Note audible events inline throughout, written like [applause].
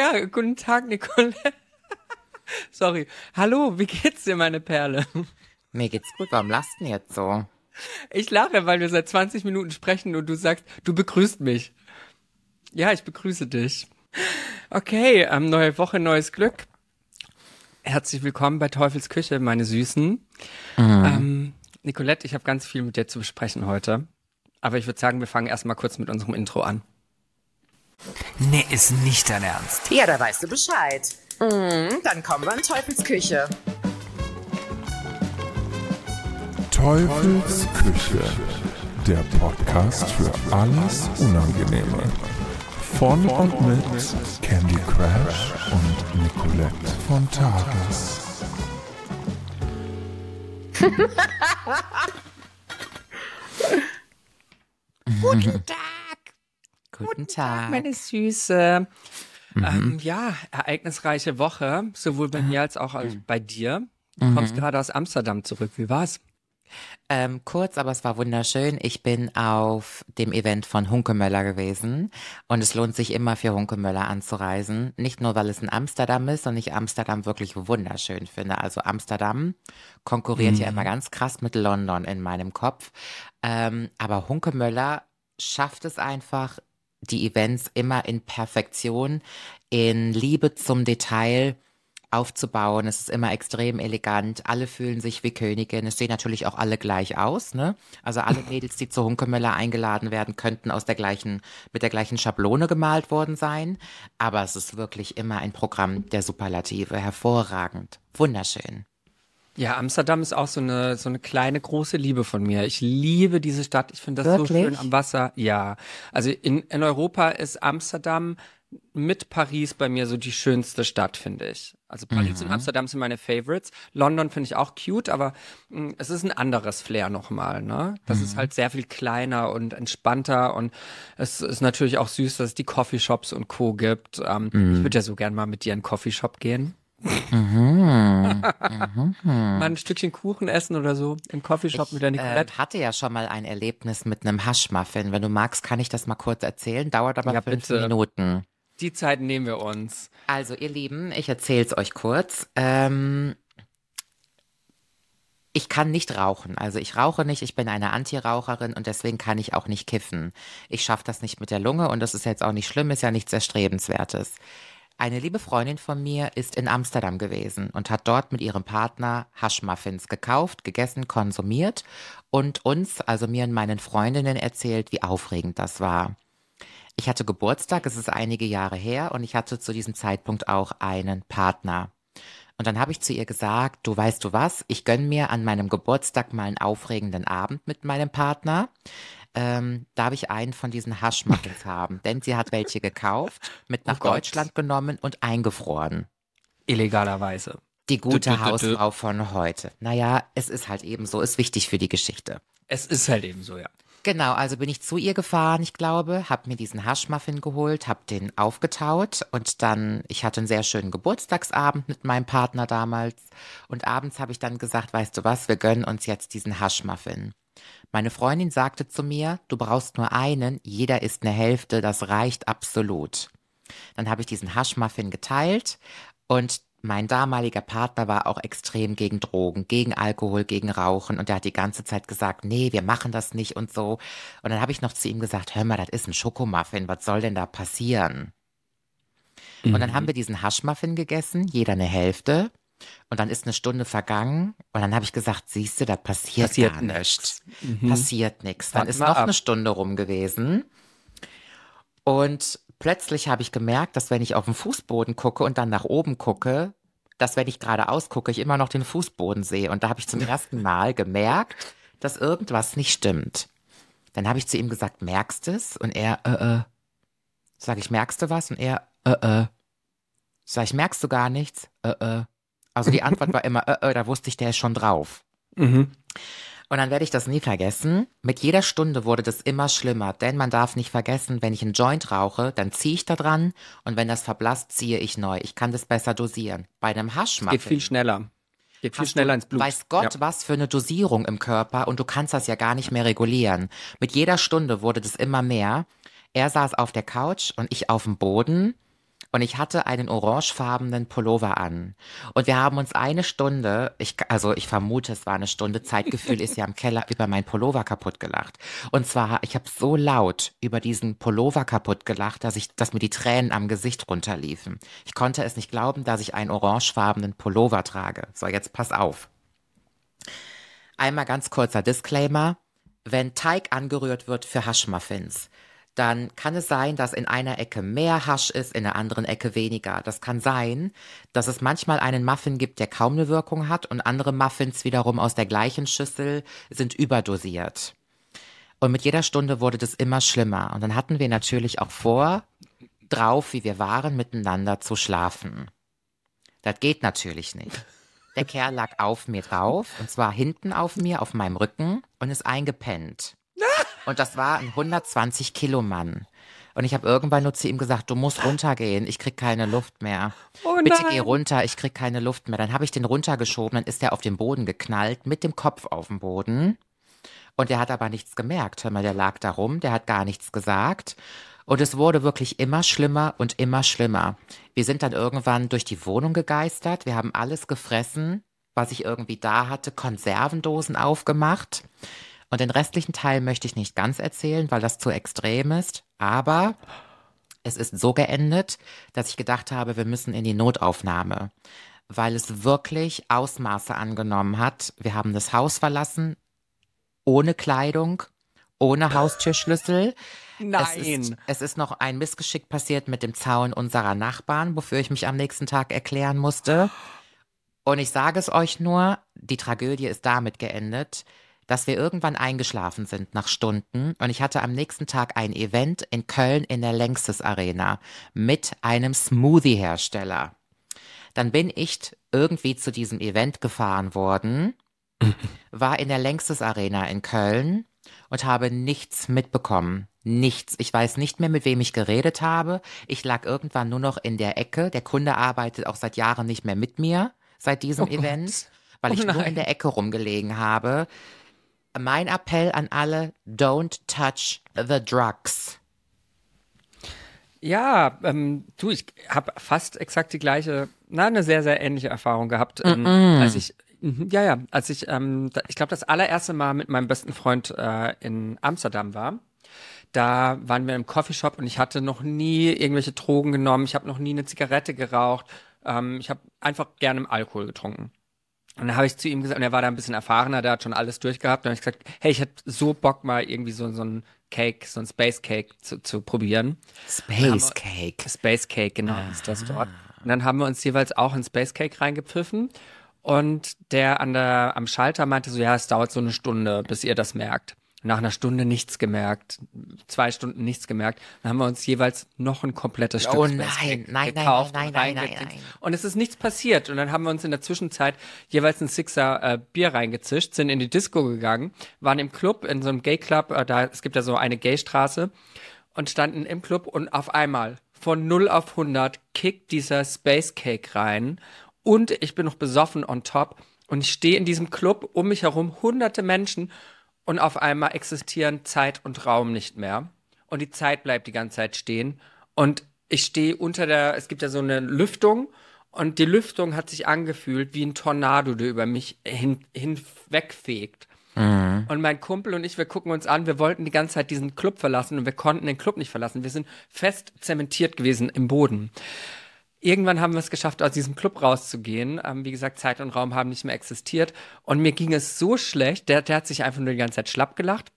Ja, guten Tag, Nicolette. [laughs] Sorry. Hallo, wie geht's dir, meine Perle? Mir geht's gut, warum lachst du jetzt so? Ich lache, weil wir seit 20 Minuten sprechen und du sagst, du begrüßt mich. Ja, ich begrüße dich. Okay, ähm, neue Woche, neues Glück. Herzlich willkommen bei Teufels Küche, meine Süßen. Mhm. Ähm, Nicolette, ich habe ganz viel mit dir zu besprechen heute. Aber ich würde sagen, wir fangen erstmal kurz mit unserem Intro an. Nee, ist nicht dein Ernst. Ja, da weißt du Bescheid. Mhm, dann kommen wir in Teufels Küche. Teufels Küche, der Podcast für alles Unangenehme. Von und mit Candy Crash und Nicolette von Tages. [laughs] Guten Tag! Guten Tag, meine Süße. Mhm. Ähm, ja, ereignisreiche Woche, sowohl bei mir als auch mhm. bei dir. Du mhm. kommst gerade aus Amsterdam zurück. Wie war's? Ähm, kurz, aber es war wunderschön. Ich bin auf dem Event von Hunkemöller gewesen und es lohnt sich immer für Hunkemöller anzureisen. Nicht nur, weil es in Amsterdam ist und ich Amsterdam wirklich wunderschön finde. Also Amsterdam konkurriert mhm. ja immer ganz krass mit London in meinem Kopf. Ähm, aber Hunkemöller schafft es einfach, die Events immer in Perfektion, in Liebe zum Detail aufzubauen. Es ist immer extrem elegant. Alle fühlen sich wie Königin. Es sehen natürlich auch alle gleich aus, ne? Also alle [laughs] Mädels, die zu Hunkemöller eingeladen werden, könnten aus der gleichen, mit der gleichen Schablone gemalt worden sein. Aber es ist wirklich immer ein Programm der Superlative. Hervorragend. Wunderschön. Ja, Amsterdam ist auch so eine, so eine kleine, große Liebe von mir. Ich liebe diese Stadt. Ich finde das Wirklich? so schön am Wasser. Ja. Also in, in Europa ist Amsterdam mit Paris bei mir so die schönste Stadt, finde ich. Also Paris mhm. und Amsterdam sind meine Favorites. London finde ich auch cute, aber mh, hm, es ist ein anderes Flair nochmal, ne? Das mhm. ist halt sehr viel kleiner und entspannter und es ist natürlich auch süß, dass es die Coffeeshops und Co. gibt. Ähm, mhm. Ich würde ja so gern mal mit dir in einen Coffeeshop gehen. Mhm. mhm. mal ein Stückchen Kuchen essen oder so im Coffeeshop ich, mit der Nicolette. Ich äh, hatte ja schon mal ein Erlebnis mit einem Haschmuffin. Wenn du magst, kann ich das mal kurz erzählen. Dauert aber ja, fünf bitte. Minuten. Die Zeit nehmen wir uns. Also, ihr Lieben, ich erzähle es euch kurz. Ähm, ich kann nicht rauchen. Also ich rauche nicht, ich bin eine Antiraucherin und deswegen kann ich auch nicht kiffen. Ich schaffe das nicht mit der Lunge und das ist jetzt auch nicht schlimm, ist ja nichts Erstrebenswertes. Eine liebe Freundin von mir ist in Amsterdam gewesen und hat dort mit ihrem Partner Haschmuffins gekauft, gegessen, konsumiert und uns, also mir und meinen Freundinnen erzählt, wie aufregend das war. Ich hatte Geburtstag, es ist einige Jahre her und ich hatte zu diesem Zeitpunkt auch einen Partner. Und dann habe ich zu ihr gesagt, du weißt du was, ich gönn mir an meinem Geburtstag mal einen aufregenden Abend mit meinem Partner ähm, darf ich einen von diesen Haschmuffins haben? Denn sie hat welche gekauft, mit nach oh Deutschland genommen und eingefroren. Illegalerweise. Die gute Hausfrau von heute. Naja, es ist halt eben so, ist wichtig für die Geschichte. Es ist halt eben so, ja. Genau, also bin ich zu ihr gefahren, ich glaube, habe mir diesen Haschmuffin geholt, habe den aufgetaut und dann, ich hatte einen sehr schönen Geburtstagsabend mit meinem Partner damals und abends habe ich dann gesagt, weißt du was, wir gönnen uns jetzt diesen Haschmuffin. Meine Freundin sagte zu mir, du brauchst nur einen, jeder isst eine Hälfte, das reicht absolut. Dann habe ich diesen Haschmuffin geteilt und mein damaliger Partner war auch extrem gegen Drogen, gegen Alkohol, gegen Rauchen und er hat die ganze Zeit gesagt, nee, wir machen das nicht und so. Und dann habe ich noch zu ihm gesagt, hör mal, das ist ein Schokomuffin, was soll denn da passieren? Mhm. Und dann haben mhm. wir diesen Haschmuffin gegessen, jeder eine Hälfte. Und dann ist eine Stunde vergangen und dann habe ich gesagt, siehst du, da passiert, passiert gar nichts. Mhm. Passiert nichts. Dann ist noch ab. eine Stunde rum gewesen. Und plötzlich habe ich gemerkt, dass wenn ich auf den Fußboden gucke und dann nach oben gucke, dass wenn ich geradeaus gucke, ich immer noch den Fußboden sehe. Und da habe ich zum [laughs] ersten Mal gemerkt, dass irgendwas nicht stimmt. Dann habe ich zu ihm gesagt, merkst du es? Und er, äh, äh. Sag ich, merkst du was? Und er, äh, äh. Sag ich, merkst du gar nichts? Äh, äh. Also die [laughs] Antwort war immer, äh, äh, da wusste ich, der ist schon drauf. Mhm. Und dann werde ich das nie vergessen. Mit jeder Stunde wurde das immer schlimmer, denn man darf nicht vergessen, wenn ich einen Joint rauche, dann ziehe ich da dran und wenn das verblasst, ziehe ich neu. Ich kann das besser dosieren. Bei einem Haschmuffin. Geht viel schneller. Geht viel schneller ins Blut. Weiß Gott, ja. was für eine Dosierung im Körper und du kannst das ja gar nicht mehr regulieren. Mit jeder Stunde wurde das immer mehr. Er saß auf der Couch und ich auf dem Boden Und ich hatte einen orangefarbenen Pullover an. Und wir haben uns eine Stunde, ich, also ich vermute, es war eine Stunde, Zeitgefühl ist ja im Keller über meinen Pullover kaputt gelacht. Und zwar, ich habe so laut über diesen Pullover kaputt gelacht, dass ich, dass mir die Tränen am Gesicht runterliefen. Ich konnte es nicht glauben, dass ich einen orangefarbenen Pullover trage. So, jetzt pass auf. Einmal ganz kurzer Disclaimer. Wenn Teig angerührt wird für Haschmuffins, dann kann es sein, dass in einer Ecke mehr Hasch ist, in der anderen Ecke weniger. Das kann sein, dass es manchmal einen Muffin gibt, der kaum eine Wirkung hat und andere Muffins wiederum aus der gleichen Schüssel sind überdosiert. Und mit jeder Stunde wurde das immer schlimmer. Und dann hatten wir natürlich auch vor, drauf, wie wir waren, miteinander zu schlafen. Das geht natürlich nicht. Der Kerl lag auf mir drauf, und zwar hinten auf mir, auf meinem Rücken und ist eingepennt. Und das war ein 120 Kilo Mann. Und ich habe irgendwann nur zu ihm gesagt, du musst runtergehen, ich krieg keine Luft mehr. Oh Bitte geh runter, ich krieg keine Luft mehr. Dann habe ich den runtergeschoben, dann ist er auf den Boden geknallt, mit dem Kopf auf dem Boden. Und der hat aber nichts gemerkt. Hör mal, der lag da rum, der hat gar nichts gesagt. Und es wurde wirklich immer schlimmer und immer schlimmer. Wir sind dann irgendwann durch die Wohnung gegeistert. Wir haben alles gefressen, was ich irgendwie da hatte, Konservendosen aufgemacht. Und den restlichen Teil möchte ich nicht ganz erzählen, weil das zu extrem ist. Aber es ist so geendet, dass ich gedacht habe, wir müssen in die Notaufnahme, weil es wirklich Ausmaße angenommen hat. Wir haben das Haus verlassen, ohne Kleidung, ohne Haustürschlüssel. Nein. Es ist, es ist noch ein Missgeschick passiert mit dem Zaun unserer Nachbarn, wofür ich mich am nächsten Tag erklären musste. Und ich sage es euch nur, die Tragödie ist damit geendet, dass wir irgendwann eingeschlafen sind nach Stunden und ich hatte am nächsten Tag ein Event in Köln in der Längstes Arena mit einem Smoothie-Hersteller. Dann bin ich irgendwie zu diesem Event gefahren worden, [laughs] war in der Längstes Arena in Köln und habe nichts mitbekommen. Nichts. Ich weiß nicht mehr, mit wem ich geredet habe. Ich lag irgendwann nur noch in der Ecke. Der Kunde arbeitet auch seit Jahren nicht mehr mit mir, seit diesem oh Event, weil ich oh nur in der Ecke rumgelegen habe mein Appell an alle, don't touch the drugs. Ja, ähm, du, ich habe fast exakt die gleiche, na, eine sehr, sehr ähnliche Erfahrung gehabt, ähm, mm -mm. als ich, mh, ja, ja, als ich, ähm, da, ich glaube, das allererste Mal mit meinem besten Freund äh, in Amsterdam war. Da waren wir im Coffeeshop und ich hatte noch nie irgendwelche Drogen genommen, ich habe noch nie eine Zigarette geraucht, ähm, ich habe einfach gerne Alkohol getrunken. Und dann habe ich zu ihm gesagt, und er war da ein bisschen erfahrener, der hat schon alles durchgehabt. Und dann habe ich gesagt, hey, ich hätte so Bock mal irgendwie so, so ein Cake, so ein Space Cake zu, zu probieren. Space Cake. Space Cake, genau, Aha. ist das dort. Und dann haben wir uns jeweils auch ein Space Cake reingepfiffen. Und der an der, am Schalter meinte so, ja, es dauert so eine Stunde, bis ihr das merkt nach einer Stunde nichts gemerkt, zwei Stunden nichts gemerkt. Dann haben wir uns jeweils noch ein komplettes Stück oh, nein, nein, gekauft nein, nein, nein, nein, nein, Und es ist nichts passiert. Und dann haben wir uns in der Zwischenzeit jeweils ein Sixer äh, Bier reingezischt, sind in die Disco gegangen, waren im Club, in so einem Gay-Club, äh, da, es gibt ja so eine Gay-Straße, und standen im Club und auf einmal von 0 auf 100 kickt dieser Space Cake rein und ich bin noch besoffen on top und ich stehe in diesem Club, um mich herum hunderte Menschen und auf einmal existieren Zeit und Raum nicht mehr. Und die Zeit bleibt die ganze Zeit stehen. Und ich stehe unter der, es gibt ja so eine Lüftung und die Lüftung hat sich angefühlt wie ein Tornado, der über mich hin, hinwegfegt. Mhm. Und mein Kumpel und ich, wir gucken uns an, wir wollten die ganze Zeit diesen Club verlassen und wir konnten den Club nicht verlassen. Wir sind fest zementiert gewesen im Boden. Irgendwann haben wir es geschafft, aus diesem Club rauszugehen. Ähm, wie gesagt, Zeit und Raum haben nicht mehr existiert. Und mir ging es so schlecht, der, der hat sich einfach nur die ganze Zeit schlapp gelacht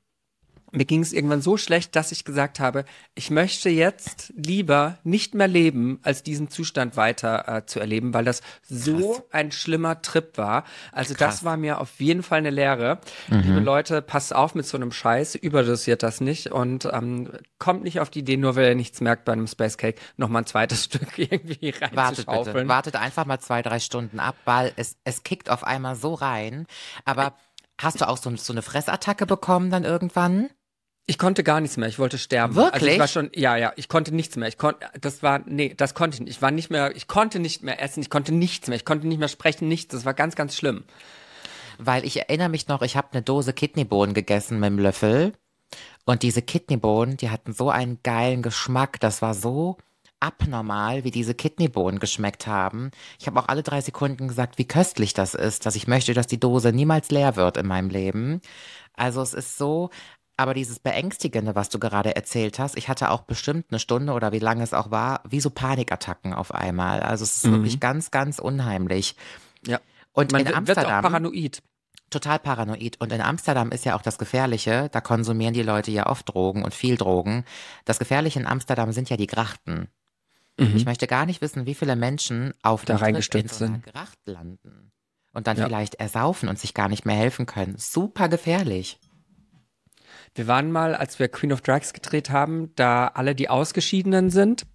mir ging es irgendwann so schlecht, dass ich gesagt habe, ich möchte jetzt lieber nicht mehr leben, als diesen Zustand weiter äh, zu erleben, weil das so Krass. ein schlimmer Trip war. Also Krass. das war mir auf jeden Fall eine Lehre. Mhm. Liebe Leute, passt auf mit so einem Scheiß, überdosiert das nicht und ähm, kommt nicht auf die Idee, nur weil ihr nichts merkt bei einem Space Cake, noch mal ein zweites [laughs] Stück irgendwie reinzuschaufeln. Wartet bitte, wartet einfach mal zwei, drei Stunden ab, weil es, es kickt auf einmal so rein. Aber hast du auch so, so eine Fressattacke bekommen dann irgendwann? Ich konnte gar nichts mehr. Ich wollte sterben. Wirklich? Also ich war schon, ja, ja, ich konnte nichts mehr. Ich konnte, das war, nee, das konnte ich nicht. Ich war nicht mehr, ich konnte nicht mehr essen. Ich konnte nichts mehr. Ich konnte nicht mehr sprechen, nichts. Das war ganz, ganz schlimm. Weil ich erinnere mich noch, ich habe eine Dose Kidneybohnen gegessen mit dem Löffel. Und diese Kidneybohnen, die hatten so einen geilen Geschmack. Das war so abnormal, wie diese Kidneybohnen geschmeckt haben. Ich habe auch alle drei Sekunden gesagt, wie köstlich das ist, dass ich möchte, dass die Dose niemals leer wird in meinem Leben. Also es ist so, aber dieses Beängstigende, was du gerade erzählt hast, ich hatte auch bestimmt eine Stunde oder wie lange es auch war, wie so Panikattacken auf einmal. Also es ist mhm. wirklich ganz, ganz unheimlich. Ja. Und Man in Amsterdam. Wird auch paranoid. Total paranoid. Und in Amsterdam ist ja auch das Gefährliche, da konsumieren die Leute ja oft Drogen und viel Drogen. Das Gefährliche in Amsterdam sind ja die Grachten. Mhm. Ich möchte gar nicht wissen, wie viele Menschen auf da reingestürzt so sind. Gracht landen und dann ja. vielleicht ersaufen und sich gar nicht mehr helfen können. Super gefährlich. Wir waren mal, als wir Queen of Drags gedreht haben, da alle, die Ausgeschiedenen sind,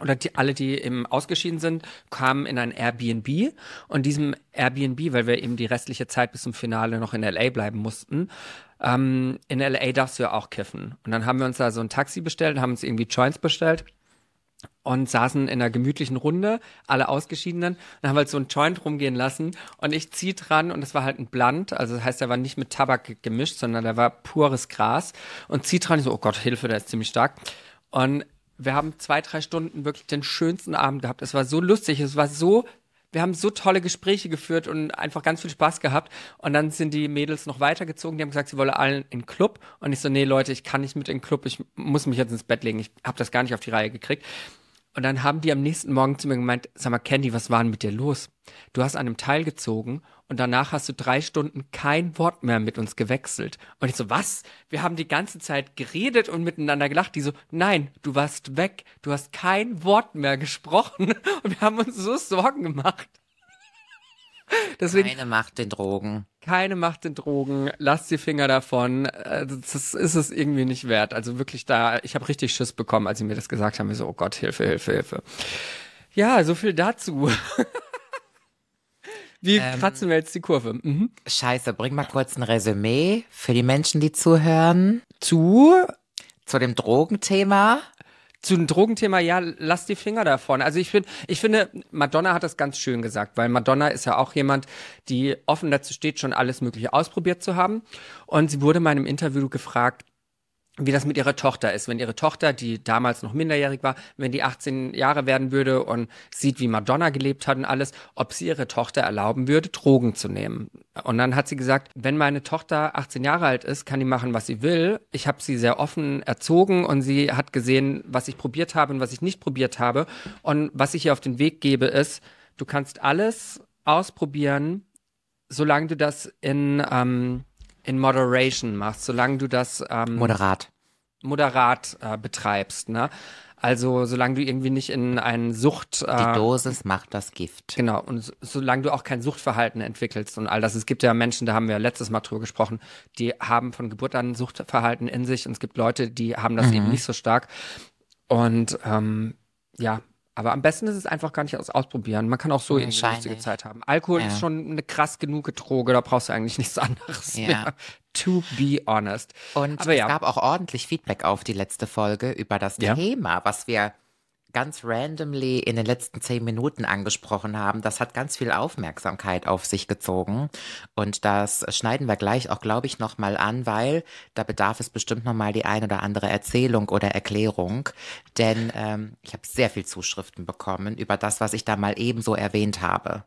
oder die, alle, die eben ausgeschieden sind, kamen in ein Airbnb und diesem Airbnb, weil wir eben die restliche Zeit bis zum Finale noch in LA bleiben mussten, ähm, in LA darfst du ja auch kiffen. Und dann haben wir uns da so ein Taxi bestellt, haben uns irgendwie Joints bestellt und saßen in einer gemütlichen Runde, alle Ausgeschiedenen, und haben halt so einen Joint rumgehen lassen und ich zieh dran und es war halt ein Blunt, also das heißt, der war nicht mit Tabak gemischt, sondern der war pures Gras und zieh dran, ich so, oh Gott, Hilfe, der ist ziemlich stark. Und wir haben zwei, drei Stunden wirklich den schönsten Abend gehabt. Es war so lustig, es war so wir haben so tolle Gespräche geführt und einfach ganz viel Spaß gehabt. Und dann sind die Mädels noch weitergezogen. Die haben gesagt, sie wollen allen in den Club. Und ich so, nee, Leute, ich kann nicht mit in den Club. Ich muss mich jetzt ins Bett legen. Ich habe das gar nicht auf die Reihe gekriegt. Und dann haben die am nächsten Morgen zu mir gemeint, sag mal, Candy, was war denn mit dir los? Du hast an einem Teil gezogen und danach hast du drei Stunden kein Wort mehr mit uns gewechselt. Und ich so, was? Wir haben die ganze Zeit geredet und miteinander gelacht. Die so, nein, du warst weg. Du hast kein Wort mehr gesprochen. [laughs] Und wir haben uns so Sorgen gemacht. Deswegen, keine Macht den Drogen. Keine Macht den Drogen. Lasst die Finger davon. Äh, das ist es irgendwie nicht wert. Also wirklich da, ich habe richtig Schiss bekommen, als sie mir das gesagt haben. Ich so, oh Gott, Hilfe, Hilfe, Hilfe. Ja, so viel dazu. [laughs] Wie ähm, kratzen wir jetzt die Kurve? Mhm. Scheiße, bring mal kurz ein Resümee für die Menschen, die zuhören. Zu? Zu dem Drogenthema. Zu dem Drogenthema, ja, lass die Finger davon. Also ich finde, ich finde, Madonna hat das ganz schön gesagt, weil Madonna ist ja auch jemand, die offen dazu steht, schon alles Mögliche ausprobiert zu haben. Und sie wurde in meinem Interview gefragt, wie das mit ihrer Tochter ist. Wenn ihre Tochter, die damals noch minderjährig war, wenn die 18 Jahre werden würde und sieht, wie Madonna gelebt hat und alles, ob sie ihre Tochter erlauben würde, Drogen zu nehmen. Und dann hat sie gesagt, wenn meine Tochter 18 Jahre alt ist, kann die machen, was sie will. Ich habe sie sehr offen erzogen und sie hat gesehen, was ich probiert habe und was ich nicht probiert habe. Und was ich ihr auf den Weg gebe, ist, du kannst alles ausprobieren, solange du das in ähm, in Moderation machst, solange du das ähm, moderat moderat äh, betreibst, ne? Also solange du irgendwie nicht in einen Sucht. Äh, Die Dosis macht das Gift. Genau, und so, solange du auch kein Suchtverhalten entwickelst und all das. Es gibt ja Menschen, da haben wir letztes Mal drüber gesprochen, die haben von Geburt an Suchtverhalten in sich und es gibt Leute, die haben das mhm. eben nicht so stark. Und ähm, ja, aber am besten ist es einfach gar nicht aus ausprobieren. Man kann auch so eine lustige Zeit haben. Alkohol ja. ist schon eine krass genug Droge, da brauchst du eigentlich nichts anderes ja. mehr. To be honest. Und Aber es ja. gab auch ordentlich Feedback auf die letzte Folge über das Thema, was wir ganz randomly in den letzten zehn Minuten angesprochen haben, das hat ganz viel Aufmerksamkeit auf sich gezogen. Und das schneiden wir gleich auch, glaube ich, nochmal an, weil da bedarf es bestimmt nochmal die ein oder andere Erzählung oder Erklärung. Denn ähm, ich habe sehr viel Zuschriften bekommen über das, was ich da mal ebenso erwähnt habe.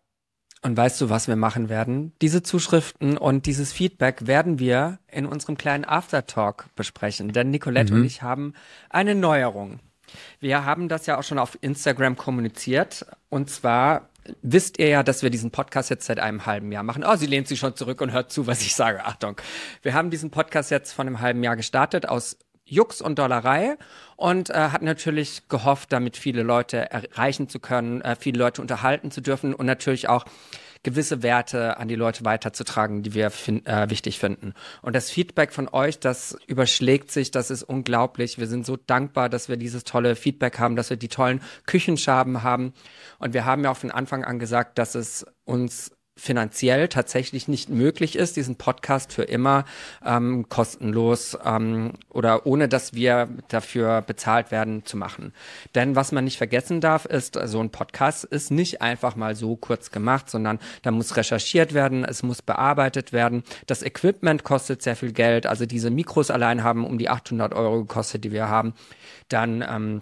Und weißt du, was wir machen werden? Diese Zuschriften und dieses Feedback werden wir in unserem kleinen Aftertalk besprechen. Denn Nicolette mhm. und ich haben eine Neuerung. Wir haben das ja auch schon auf Instagram kommuniziert. Und zwar wisst ihr ja, dass wir diesen Podcast jetzt seit einem halben Jahr machen. Oh, sie lehnt sich schon zurück und hört zu, was ich sage. Achtung. Wir haben diesen Podcast jetzt von einem halben Jahr gestartet aus Jux und Dollerei und äh, hat natürlich gehofft, damit viele Leute erreichen zu können, äh, viele Leute unterhalten zu dürfen und natürlich auch gewisse Werte an die Leute weiterzutragen, die wir fin äh, wichtig finden. Und das Feedback von euch, das überschlägt sich, das ist unglaublich. Wir sind so dankbar, dass wir dieses tolle Feedback haben, dass wir die tollen Küchenschaben haben. Und wir haben ja auch von Anfang an gesagt, dass es uns finanziell tatsächlich nicht möglich ist, diesen Podcast für immer ähm, kostenlos ähm, oder ohne dass wir dafür bezahlt werden zu machen. Denn was man nicht vergessen darf, ist, so ein Podcast ist nicht einfach mal so kurz gemacht, sondern da muss recherchiert werden, es muss bearbeitet werden. Das Equipment kostet sehr viel Geld, also diese Mikros allein haben um die 800 Euro gekostet, die wir haben. Dann ähm,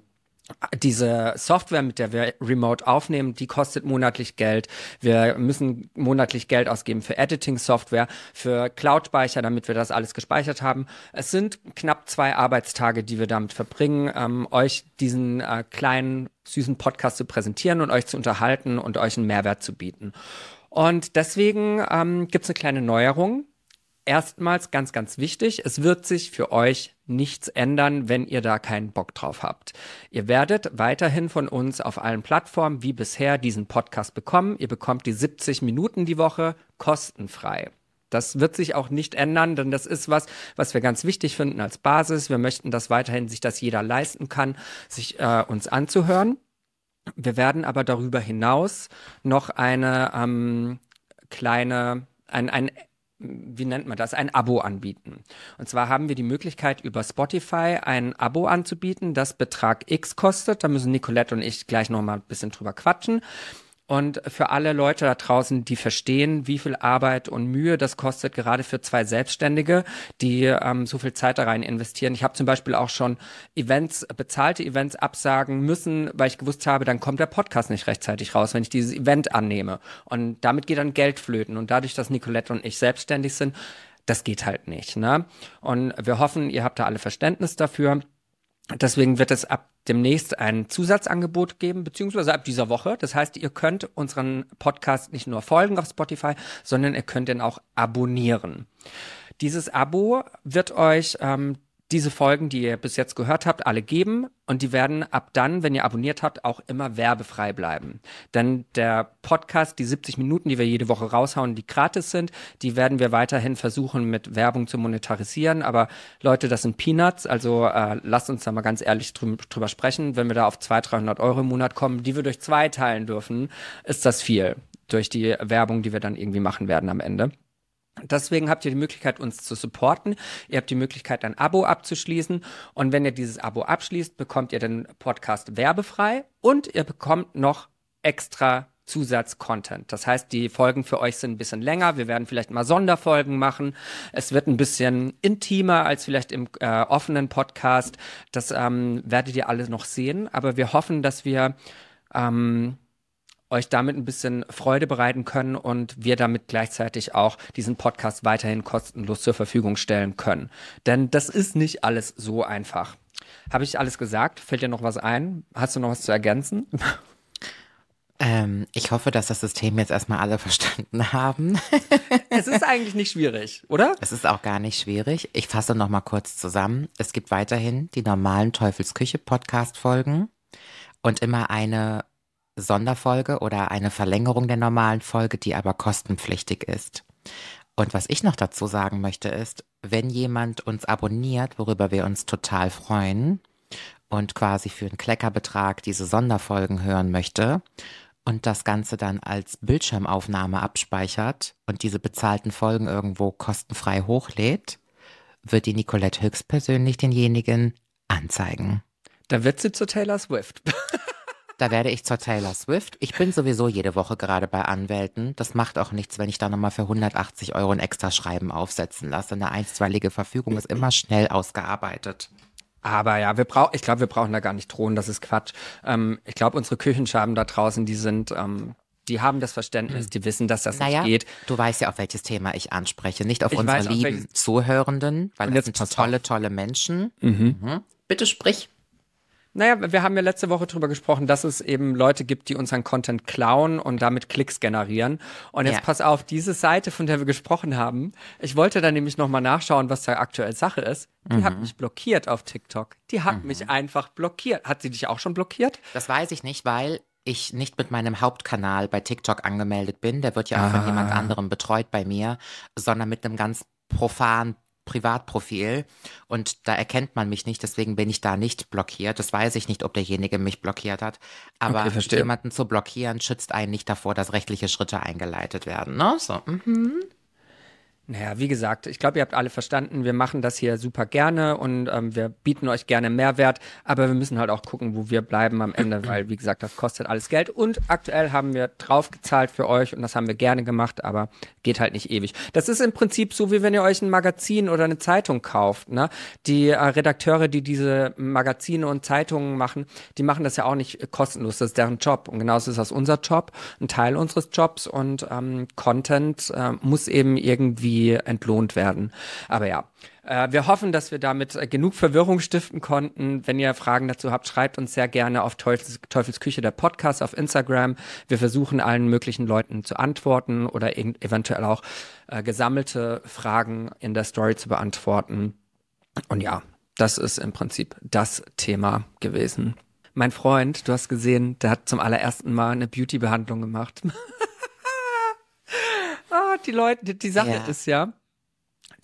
diese Software, mit der wir remote aufnehmen, die kostet monatlich Geld. Wir müssen monatlich Geld ausgeben für Editing-Software, für Cloud-Speicher, damit wir das alles gespeichert haben. Es sind knapp zwei Arbeitstage, die wir damit verbringen, ähm, euch diesen äh, kleinen, süßen Podcast zu präsentieren und euch zu unterhalten und euch einen Mehrwert zu bieten. Und deswegen ähm, gibt es eine kleine Neuerung erstmals ganz, ganz wichtig, es wird sich für euch nichts ändern, wenn ihr da keinen Bock drauf habt. Ihr werdet weiterhin von uns auf allen Plattformen wie bisher diesen Podcast bekommen. Ihr bekommt die 70 Minuten die Woche kostenfrei. Das wird sich auch nicht ändern, denn das ist was, was wir ganz wichtig finden als Basis. Wir möchten, dass weiterhin sich das jeder leisten kann, sich äh, uns anzuhören. Wir werden aber darüber hinaus noch eine ähm, kleine, ein, ein wie nennt man das, ein Abo anbieten. Und zwar haben wir die Möglichkeit, über Spotify ein Abo anzubieten, das Betrag X kostet. Da müssen Nicolette und ich gleich nochmal ein bisschen drüber quatschen. Und für alle Leute da draußen, die verstehen, wie viel Arbeit und Mühe das kostet, gerade für zwei Selbstständige, die ähm, so viel Zeit da rein investieren. Ich habe zum Beispiel auch schon Events, bezahlte Events absagen müssen, weil ich gewusst habe, dann kommt der Podcast nicht rechtzeitig raus, wenn ich dieses Event annehme. Und damit geht dann Geld flöten. Und dadurch, dass Nicolette und ich selbstständig sind, das geht halt nicht. Ne? Und wir hoffen, ihr habt da alle Verständnis dafür. Deswegen wird es ab demnächst ein Zusatzangebot geben, beziehungsweise ab dieser Woche. Das heißt, ihr könnt unseren Podcast nicht nur folgen auf Spotify, sondern ihr könnt ihn auch abonnieren. Dieses Abo wird euch ähm, diese Folgen, die ihr bis jetzt gehört habt, alle geben und die werden ab dann, wenn ihr abonniert habt, auch immer werbefrei bleiben. Denn der Podcast, die 70 Minuten, die wir jede Woche raushauen, die gratis sind, die werden wir weiterhin versuchen mit Werbung zu monetarisieren. Aber Leute, das sind Peanuts, also äh, lasst uns da mal ganz ehrlich drü drüber sprechen. Wenn wir da auf 200, 300 Euro im Monat kommen, die wir durch zwei teilen dürfen, ist das viel durch die Werbung, die wir dann irgendwie machen werden am Ende. Deswegen habt ihr die Möglichkeit, uns zu supporten. Ihr habt die Möglichkeit, ein Abo abzuschließen. Und wenn ihr dieses Abo abschließt, bekommt ihr den Podcast werbefrei und ihr bekommt noch extra Zusatzcontent. Das heißt, die Folgen für euch sind ein bisschen länger. Wir werden vielleicht mal Sonderfolgen machen. Es wird ein bisschen intimer als vielleicht im äh, offenen Podcast. Das ähm, werdet ihr alle noch sehen. Aber wir hoffen, dass wir ähm, euch damit ein bisschen Freude bereiten können und wir damit gleichzeitig auch diesen Podcast weiterhin kostenlos zur Verfügung stellen können. Denn das ist nicht alles so einfach. Habe ich alles gesagt? Fällt dir noch was ein? Hast du noch was zu ergänzen? Ähm, ich hoffe, dass das System jetzt erstmal alle [laughs] verstanden haben. es ist eigentlich nicht schwierig, oder? Es ist auch gar nicht schwierig. Ich fasse noch mal kurz zusammen. Es gibt weiterhin die normalen Teufelsküche Podcast Folgen und immer eine Sonderfolge oder eine Verlängerung der normalen Folge, die aber kostenpflichtig ist. Und was ich noch dazu sagen möchte ist, wenn jemand uns abonniert, worüber wir uns total freuen und quasi für einen Kleckerbetrag diese Sonderfolgen hören möchte und das Ganze dann als Bildschirmaufnahme abspeichert und diese bezahlten Folgen irgendwo kostenfrei hochlädt, wird die Nicolette höchstpersönlich denjenigen anzeigen. Da wird sie zu Taylor Swift. [laughs] Da werde ich zur Taylor Swift. Ich bin sowieso jede Woche gerade bei Anwälten. Das macht auch nichts, wenn ich da nochmal für 180 Euro ein extra Schreiben aufsetzen lasse. Eine einstweilige Verfügung ist immer schnell ausgearbeitet. Aber ja, wir brauchen, ich glaube, wir brauchen da gar nicht drohen, das ist Quatsch. Ähm, ich glaube, unsere Küchenschaben da draußen, die sind, ähm, die haben das Verständnis, die wissen, dass das naja, nicht geht. Du weißt ja, auf welches Thema ich anspreche, nicht auf ich unsere weiß, lieben auf Zuhörenden, weil das sind tolle, tolle Menschen. Mhm. Mhm. Bitte sprich. Naja, wir haben ja letzte Woche drüber gesprochen, dass es eben Leute gibt, die unseren Content klauen und damit Klicks generieren. Und jetzt ja. pass auf, diese Seite, von der wir gesprochen haben, ich wollte da nämlich nochmal nachschauen, was da aktuell Sache ist. Die mhm. hat mich blockiert auf TikTok. Die hat mhm. mich einfach blockiert. Hat sie dich auch schon blockiert? Das weiß ich nicht, weil ich nicht mit meinem Hauptkanal bei TikTok angemeldet bin. Der wird ja auch ah. von jemand anderem betreut bei mir, sondern mit einem ganz profan Privatprofil und da erkennt man mich nicht, deswegen bin ich da nicht blockiert. Das weiß ich nicht, ob derjenige mich blockiert hat. Aber okay, jemanden zu blockieren schützt einen nicht davor, dass rechtliche Schritte eingeleitet werden. Ne? So. Mhm. Naja, wie gesagt, ich glaube, ihr habt alle verstanden, wir machen das hier super gerne und ähm, wir bieten euch gerne Mehrwert, aber wir müssen halt auch gucken, wo wir bleiben am Ende, weil, wie gesagt, das kostet alles Geld und aktuell haben wir draufgezahlt für euch und das haben wir gerne gemacht, aber geht halt nicht ewig. Das ist im Prinzip so, wie wenn ihr euch ein Magazin oder eine Zeitung kauft. Ne? Die äh, Redakteure, die diese Magazine und Zeitungen machen, die machen das ja auch nicht kostenlos, das ist deren Job und genauso ist das unser Job, ein Teil unseres Jobs und ähm, Content äh, muss eben irgendwie entlohnt werden. Aber ja, äh, wir hoffen, dass wir damit äh, genug Verwirrung stiften konnten. Wenn ihr Fragen dazu habt, schreibt uns sehr gerne auf Teufels, Teufels Küche der Podcast auf Instagram. Wir versuchen allen möglichen Leuten zu antworten oder eventuell auch äh, gesammelte Fragen in der Story zu beantworten. Und ja, das ist im Prinzip das Thema gewesen. Mein Freund, du hast gesehen, der hat zum allerersten Mal eine Beauty-Behandlung gemacht. [laughs] ah, die Leute, die, die Sache ja. ist ja,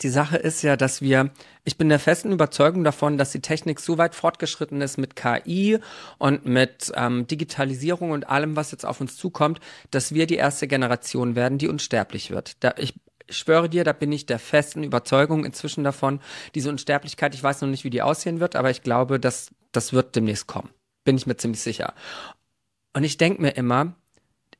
die Sache ist ja, dass wir, ich bin der festen Überzeugung davon, dass die Technik so weit fortgeschritten ist mit KI und mit ähm, Digitalisierung und allem, was jetzt auf uns zukommt, dass wir die erste Generation werden, die unsterblich wird. Da, ich, ich schwöre dir, da bin ich der festen Überzeugung inzwischen davon. Diese Unsterblichkeit, ich weiß noch nicht, wie die aussehen wird, aber ich glaube, dass das wird demnächst kommen. Bin ich mir ziemlich sicher. Und ich denke mir immer,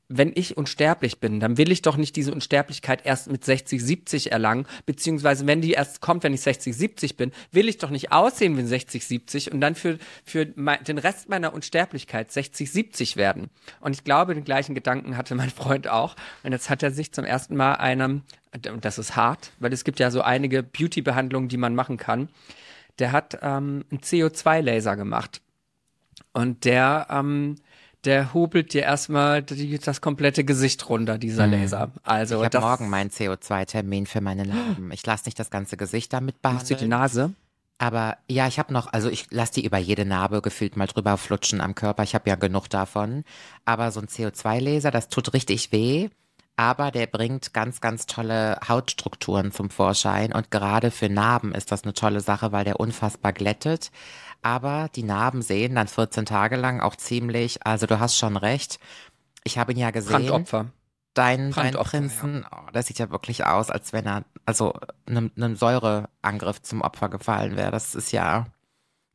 wenn ich unsterblich bin, dann will ich doch nicht diese Unsterblichkeit erst mit 60, 70 erlangen, beziehungsweise wenn die erst kommt, wenn ich 60, 70 bin, will ich doch nicht aussehen wie 60, 70 und dann für, für mein, den Rest meiner Unsterblichkeit 60, 70 werden. Und ich glaube, den gleichen Gedanken hatte mein Freund auch. Und jetzt hat er sich zum ersten Mal einem, und das ist hart, weil es gibt ja so einige Beauty-Behandlungen, die man machen kann. Der hat ähm, einen CO2-Laser gemacht. Und der, ähm, der hobelt dir erstmal die, das komplette Gesicht runter, dieser mhm. Laser. Also ich habe morgen meinen CO2-Termin für meine Narben. Ich lasse nicht das ganze Gesicht damit behandeln. Machst du die Nase? Aber ja, ich habe noch, also ich lasse die über jede Narbe gefühlt mal drüber flutschen am Körper. Ich habe ja genug davon. Aber so ein CO2-Laser, das tut richtig weh. Aber der bringt ganz, ganz tolle Hautstrukturen zum Vorschein. Und gerade für Narben ist das eine tolle Sache, weil der unfassbar glättet aber die Narben sehen dann 14 Tage lang auch ziemlich, also du hast schon recht. Ich habe ihn ja gesehen. Brandopfer. Dein, dein Prinzen, ja. oh, das sieht ja wirklich aus, als wenn er also einem, einem Säureangriff zum Opfer gefallen wäre. Das ist ja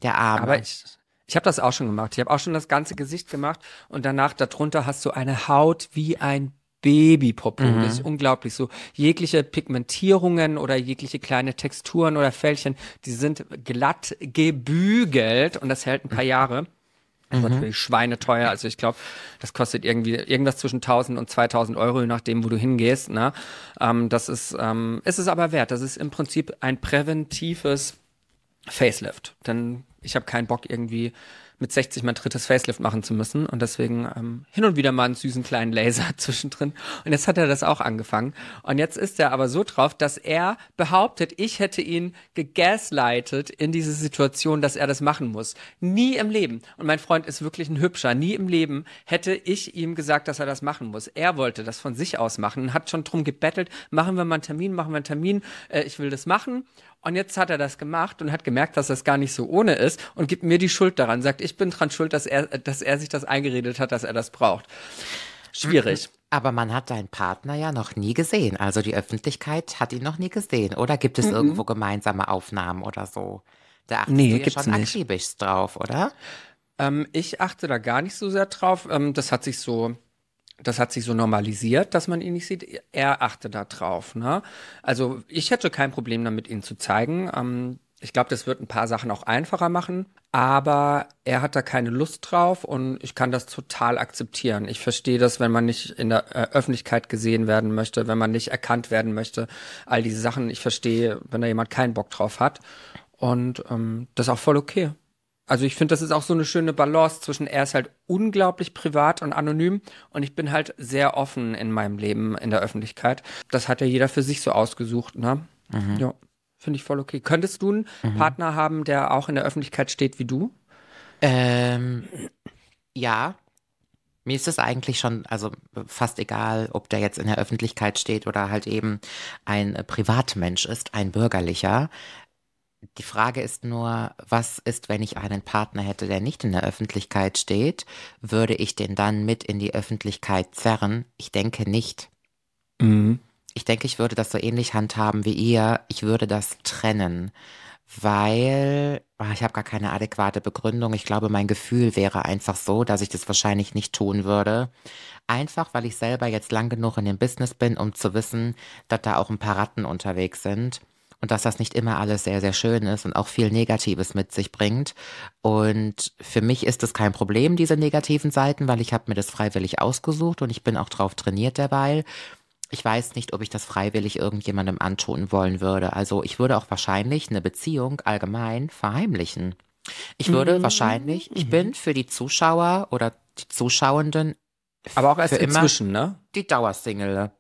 der Arme. Aber ich, ich habe das auch schon gemacht. Ich habe auch schon das ganze Gesicht gemacht und danach darunter hast du eine Haut wie ein Babypopo. Mhm. Das ist unglaublich so. Jegliche Pigmentierungen oder jegliche kleine Texturen oder Fältchen, die sind glatt gebügelt und das hält ein paar Jahre. Das ist mhm. natürlich schweineteuer. Also ich glaube, das kostet irgendwie irgendwas zwischen 1000 und 2000 Euro, je nachdem, wo du hingehst. Ne? Ähm, das ist, ähm, ist es aber wert. Das ist im Prinzip ein präventives Facelift. Denn ich habe keinen Bock irgendwie mit 60 mein drittes Facelift machen zu müssen und deswegen ähm, hin und wieder mal einen süßen kleinen Laser [laughs] zwischendrin. Und jetzt hat er das auch angefangen. Und jetzt ist er aber so drauf, dass er behauptet, ich hätte ihn gegaslightet in diese Situation, dass er das machen muss. Nie im Leben. Und mein Freund ist wirklich ein Hübscher. Nie im Leben hätte ich ihm gesagt, dass er das machen muss. Er wollte das von sich aus machen, hat schon drum gebettelt, machen wir mal einen Termin, machen wir einen Termin, äh, ich will das machen. Und jetzt hat er das gemacht und hat gemerkt, dass das gar nicht so ohne ist und gibt mir die Schuld daran. Sagt, ich bin dran schuld, dass er, dass er sich das eingeredet hat, dass er das braucht. Schwierig. [clears throat] Aber man hat deinen Partner ja noch nie gesehen. Also die Öffentlichkeit hat ihn noch nie gesehen. Oder gibt es mhm. irgendwo gemeinsame Aufnahmen oder so? Da achtest nee, ja schon akribisch drauf, oder? Ähm, ich achte da gar nicht so sehr drauf. Ähm, das hat sich so das hat sich so normalisiert, dass man ihn nicht sieht. Er achte da drauf. Ne? Also ich hätte kein Problem damit, ihn zu zeigen. Ähm, ich glaube, das wird ein paar Sachen auch einfacher machen, aber er hat da keine Lust drauf und ich kann das total akzeptieren. Ich verstehe das, wenn man nicht in der äh, Öffentlichkeit gesehen werden möchte, wenn man nicht erkannt werden möchte, all diese Sachen. Ich verstehe, wenn da jemand keinen Bock drauf hat und ähm, das ist auch voll okay. Also ich finde, das ist auch so eine schöne Balance zwischen er ist halt unglaublich privat und anonym und ich bin halt sehr offen in meinem Leben in der Öffentlichkeit. Das hat ja jeder für sich so ausgesucht, ne? Mhm. Ja, finde ich voll okay. Könntest du einen mhm. Partner haben, der auch in der Öffentlichkeit steht wie du? Ähm, ja. Mir ist es eigentlich schon, also fast egal, ob der jetzt in der Öffentlichkeit steht oder halt eben ein Privatmensch ist, ein bürgerlicher. Die Frage ist nur, was ist, wenn ich einen Partner hätte, der nicht in der Öffentlichkeit steht? Würde ich den dann mit in die Öffentlichkeit zerren? Ich denke nicht. Mhm. ich denke, ich würde das so ähnlich handhaben wie ihr. Ich würde das trennen, weil ach, ich habe gar keine adäquate Begründung. Ich glaube, mein Gefühl wäre einfach so, dass ich das wahrscheinlich nicht tun würde. Einfach, weil ich selber jetzt lang genug in dem Business bin, um zu wissen, dass da auch ein paar Ratten unterwegs sind und dass das nicht immer alles sehr, sehr schön ist und auch viel Negatives mit sich bringt. Und für mich ist es kein Problem, diese negativen Seiten, weil ich habe mir das freiwillig ausgesucht und ich bin auch drauf trainiert dabei. Ich weiß nicht, ob ich das freiwillig irgendjemandem antun wollen würde. Also ich würde auch wahrscheinlich eine Beziehung allgemein verheimlichen. Ich würde mhm. wahrscheinlich, ich mhm. bin für die Zuschauer oder die Zuschauenden. Aber auch erst inzwischen, ne? Die Dauersingle.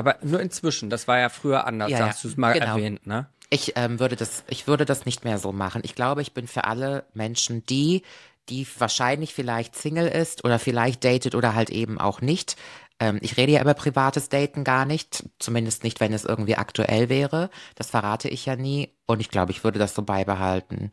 Aber nur inzwischen, das war ja früher anders, ja, hast du es mal genau. erwähnt, ne? Ich ähm, würde das, ich würde das nicht mehr so machen. Ich glaube, ich bin für alle Menschen, die, die wahrscheinlich vielleicht Single ist oder vielleicht datet oder halt eben auch nicht. Ähm, ich rede ja über privates Daten gar nicht, zumindest nicht, wenn es irgendwie aktuell wäre. Das verrate ich ja nie und ich glaube, ich würde das so beibehalten.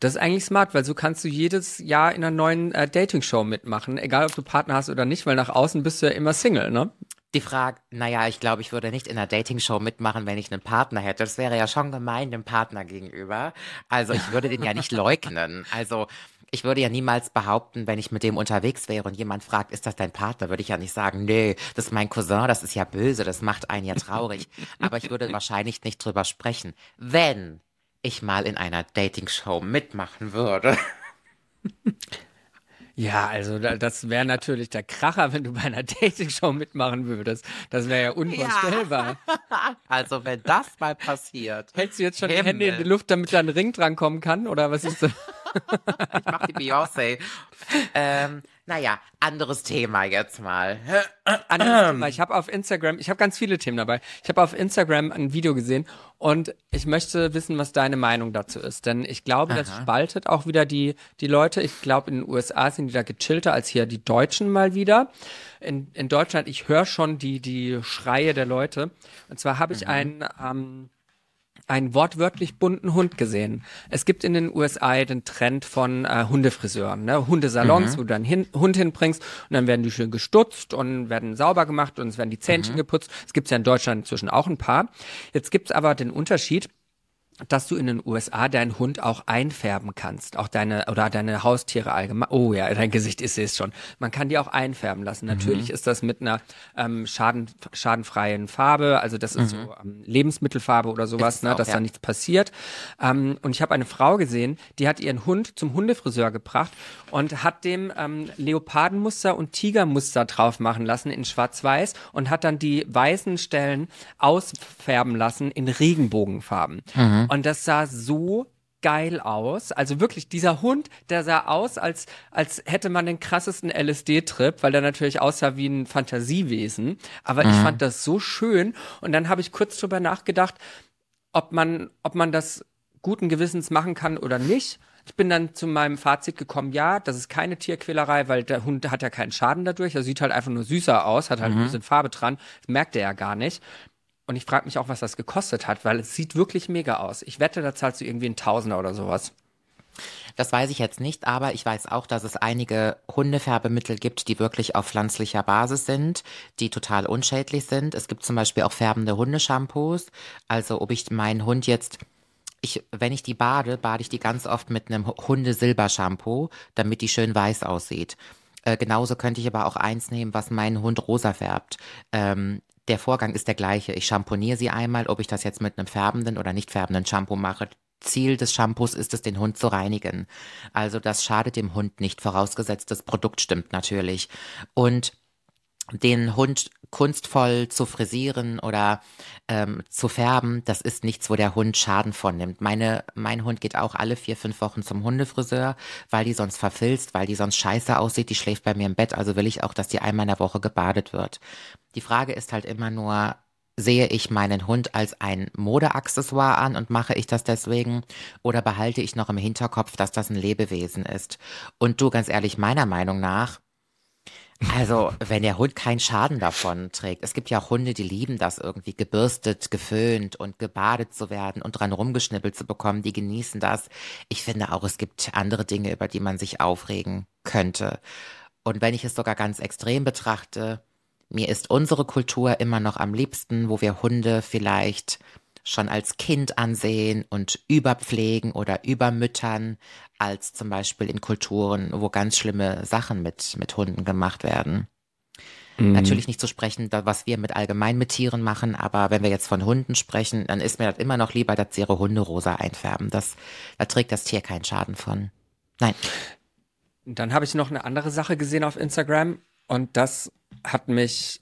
Das ist eigentlich smart, weil so kannst du jedes Jahr in einer neuen äh, Dating-Show mitmachen, egal ob du Partner hast oder nicht, weil nach außen bist du ja immer Single, ne? Die Frage, naja, ich glaube, ich würde nicht in einer Dating-Show mitmachen, wenn ich einen Partner hätte. Das wäre ja schon gemein dem Partner gegenüber. Also ich würde den ja nicht leugnen. Also ich würde ja niemals behaupten, wenn ich mit dem unterwegs wäre und jemand fragt, ist das dein Partner, würde ich ja nicht sagen, nee, das ist mein Cousin, das ist ja böse, das macht einen ja traurig. Aber ich würde wahrscheinlich nicht drüber sprechen. Wenn ich mal in einer Dating-Show mitmachen würde. Ja, also das wäre natürlich der Kracher, wenn du bei einer Dating-Show mitmachen würdest. Das wäre ja unvorstellbar. Ja. [laughs] Also wenn das mal passiert. Hältst du jetzt schon Himmel. die Hände in die Luft, damit da ein Ring drankommen kann? Oder was ist [laughs] das? ich mach die Beyoncé. Ähm, naja, anderes Thema jetzt mal. Anderes Thema. Ich habe auf Instagram, ich habe ganz viele Themen dabei. Ich habe auf Instagram ein Video gesehen und ich möchte wissen, was deine Meinung dazu ist. Denn ich glaube, Aha. das spaltet auch wieder die, die Leute. Ich glaube, in den USA sind die da gechillter als hier die Deutschen mal wieder. In, in Deutschland, ich höre schon die, die Schreie der Leute. Und zwar habe ich mhm. einen ähm, einen wortwörtlich bunten Hund gesehen. Es gibt in den USA den Trend von äh, Hundefriseuren, ne? Hundesalons, mhm. wo du deinen hin Hund hinbringst und dann werden die schön gestutzt und werden sauber gemacht und es werden die Zähnchen mhm. geputzt. Es gibt ja in Deutschland inzwischen auch ein paar. Jetzt gibt's aber den Unterschied, dass du in den USA deinen Hund auch einfärben kannst, auch deine oder deine Haustiere allgemein. Oh ja, dein Gesicht ist es schon. Man kann die auch einfärben lassen. Mhm. Natürlich ist das mit einer ähm, schaden, schadenfreien Farbe, also das ist mhm. so ähm, Lebensmittelfarbe oder sowas, ne, auch, dass ja. da nichts passiert. Ähm, und ich habe eine Frau gesehen, die hat ihren Hund zum Hundefriseur gebracht und hat dem ähm, Leopardenmuster und Tigermuster drauf machen lassen in Schwarz-Weiß und hat dann die weißen Stellen ausfärben lassen in Regenbogenfarben. Mhm. Und das sah so geil aus. Also wirklich, dieser Hund, der sah aus, als, als hätte man den krassesten LSD-Trip, weil der natürlich aussah wie ein Fantasiewesen. Aber mhm. ich fand das so schön. Und dann habe ich kurz drüber nachgedacht, ob man, ob man das guten Gewissens machen kann oder nicht. Ich bin dann zu meinem Fazit gekommen, ja, das ist keine Tierquälerei, weil der Hund hat ja keinen Schaden dadurch. Er sieht halt einfach nur süßer aus, hat halt mhm. ein bisschen Farbe dran. Das merkt er ja gar nicht. Und ich frage mich auch, was das gekostet hat, weil es sieht wirklich mega aus. Ich wette, da zahlst du irgendwie einen Tausender oder sowas. Das weiß ich jetzt nicht, aber ich weiß auch, dass es einige Hundefärbemittel gibt, die wirklich auf pflanzlicher Basis sind, die total unschädlich sind. Es gibt zum Beispiel auch färbende Hundeshampoos. Also ob ich meinen Hund jetzt ich, wenn ich die bade, bade ich die ganz oft mit einem Hundesilbershampoo, damit die schön weiß aussieht. Äh, genauso könnte ich aber auch eins nehmen, was meinen Hund rosa färbt. Ähm, der Vorgang ist der gleiche. Ich schamponiere sie einmal, ob ich das jetzt mit einem färbenden oder nicht färbenden Shampoo mache. Ziel des Shampoos ist es, den Hund zu reinigen. Also das schadet dem Hund nicht, vorausgesetzt das Produkt stimmt natürlich. Und den Hund kunstvoll zu frisieren oder ähm, zu färben, das ist nichts, wo der Hund Schaden von nimmt. Meine, mein Hund geht auch alle vier, fünf Wochen zum Hundefriseur, weil die sonst verfilzt, weil die sonst scheiße aussieht. Die schläft bei mir im Bett, also will ich auch, dass die einmal in der Woche gebadet wird. Die Frage ist halt immer nur, sehe ich meinen Hund als ein Modeaccessoire an und mache ich das deswegen oder behalte ich noch im Hinterkopf, dass das ein Lebewesen ist? Und du, ganz ehrlich, meiner Meinung nach, also, wenn der Hund keinen Schaden davon trägt. Es gibt ja auch Hunde, die lieben das irgendwie, gebürstet, geföhnt und gebadet zu werden und dran rumgeschnippelt zu bekommen. Die genießen das. Ich finde auch, es gibt andere Dinge, über die man sich aufregen könnte. Und wenn ich es sogar ganz extrem betrachte, Mir ist unsere Kultur immer noch am liebsten, wo wir Hunde vielleicht schon als Kind ansehen und überpflegen oder übermüttern, als zum Beispiel in Kulturen, wo ganz schlimme Sachen mit, mit Hunden gemacht werden. Mhm. Natürlich nicht zu sprechen, was wir mit allgemein mit Tieren machen, aber wenn wir jetzt von Hunden sprechen, dann ist mir das immer noch lieber, dass sie ihre Hunde rosa einfärben. Das, da trägt das Tier keinen Schaden von. Nein. Dann habe ich noch eine andere Sache gesehen auf Instagram und das hat mich,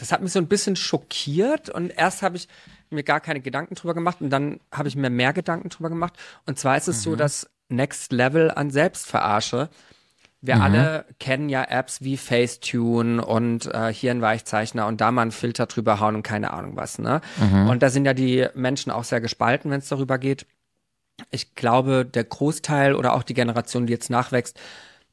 das hat mich so ein bisschen schockiert und erst habe ich mir gar keine Gedanken drüber gemacht und dann habe ich mir mehr Gedanken drüber gemacht. Und zwar ist es mhm. so, dass Next Level an Selbstverarsche. Wir mhm. alle kennen ja Apps wie Facetune und äh, Hirnweichzeichner und da mal einen Filter drüber hauen und keine Ahnung was, ne? Mhm. Und da sind ja die Menschen auch sehr gespalten, wenn es darüber geht. Ich glaube, der Großteil oder auch die Generation, die jetzt nachwächst,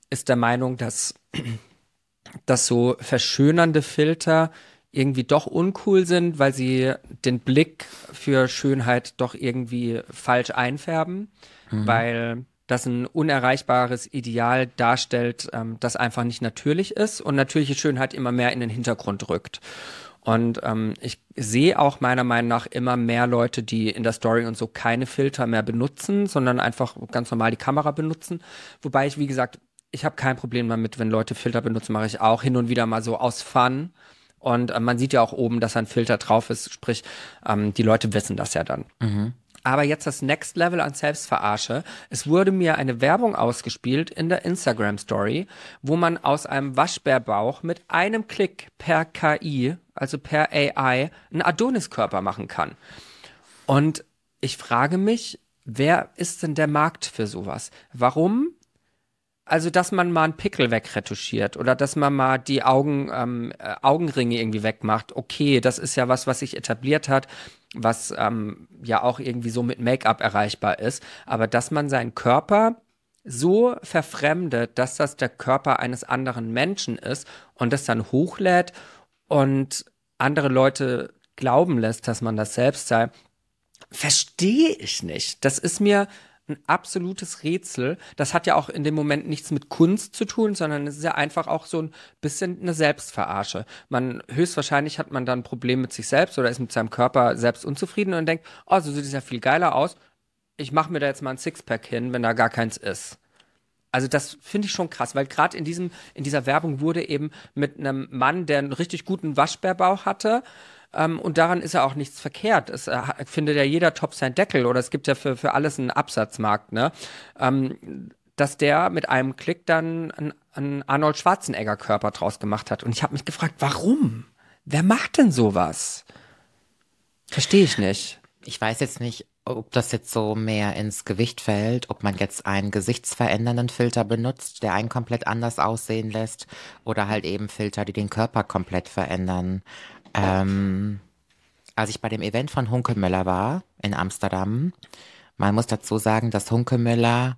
ist der Meinung, dass, [clears throat] dass so verschönernde Filter irgendwie doch uncool sind, weil sie den Blick für Schönheit doch irgendwie falsch einfärben, mhm. weil das ein unerreichbares Ideal darstellt, ähm, das einfach nicht natürlich ist und natürliche Schönheit immer mehr in den Hintergrund rückt. Und ähm, ich sehe auch meiner Meinung nach immer mehr Leute, die in der Story und so keine Filter mehr benutzen, sondern einfach ganz normal die Kamera benutzen. Wobei ich, wie gesagt, ich habe kein Problem damit, wenn Leute Filter benutzen, mache ich auch hin und wieder mal so aus Fun. Und äh, man sieht ja auch oben, dass ein Filter drauf ist, sprich, ähm, die Leute wissen das ja dann. Mhm. Aber jetzt das Next Level an Selbstverarsche. Es wurde mir eine Werbung ausgespielt in der Instagram Story, wo man aus einem Waschbärbauch mit einem Klick per KI, also per AI, einen Adoniskörper machen kann. Und ich frage mich, wer ist denn der Markt für sowas? Warum also, dass man mal einen Pickel wegretuschiert oder dass man mal die Augen, ähm, äh, Augenringe irgendwie wegmacht. Okay, das ist ja was, was sich etabliert hat, was ähm, ja auch irgendwie so mit Make-up erreichbar ist. Aber dass man seinen Körper so verfremdet, dass das der Körper eines anderen Menschen ist und das dann hochlädt und andere Leute glauben lässt, dass man das selbst sei, verstehe ich nicht. Das ist mir ein absolutes Rätsel. Das hat ja auch in dem Moment nichts mit Kunst zu tun, sondern es ist ja einfach auch so ein bisschen eine Selbstverarsche. Man höchstwahrscheinlich hat man dann ein Problem mit sich selbst oder ist mit seinem Körper selbst unzufrieden und denkt, oh, so sieht es ja viel geiler aus. Ich mache mir da jetzt mal ein Sixpack hin, wenn da gar keins ist. Also das finde ich schon krass, weil gerade in diesem in dieser Werbung wurde eben mit einem Mann, der einen richtig guten Waschbärbauch hatte, ähm, und daran ist ja auch nichts verkehrt. Es äh, findet ja jeder Top sein Deckel oder es gibt ja für, für alles einen Absatzmarkt, ne? Ähm, dass der mit einem Klick dann einen, einen Arnold Schwarzenegger Körper draus gemacht hat. Und ich habe mich gefragt, warum? Wer macht denn sowas? Verstehe ich nicht. Ich weiß jetzt nicht, ob das jetzt so mehr ins Gewicht fällt, ob man jetzt einen gesichtsverändernden Filter benutzt, der einen komplett anders aussehen lässt, oder halt eben Filter, die den Körper komplett verändern. Ähm, als ich bei dem Event von Hunkemöller war in Amsterdam, man muss dazu sagen, dass Hunkemöller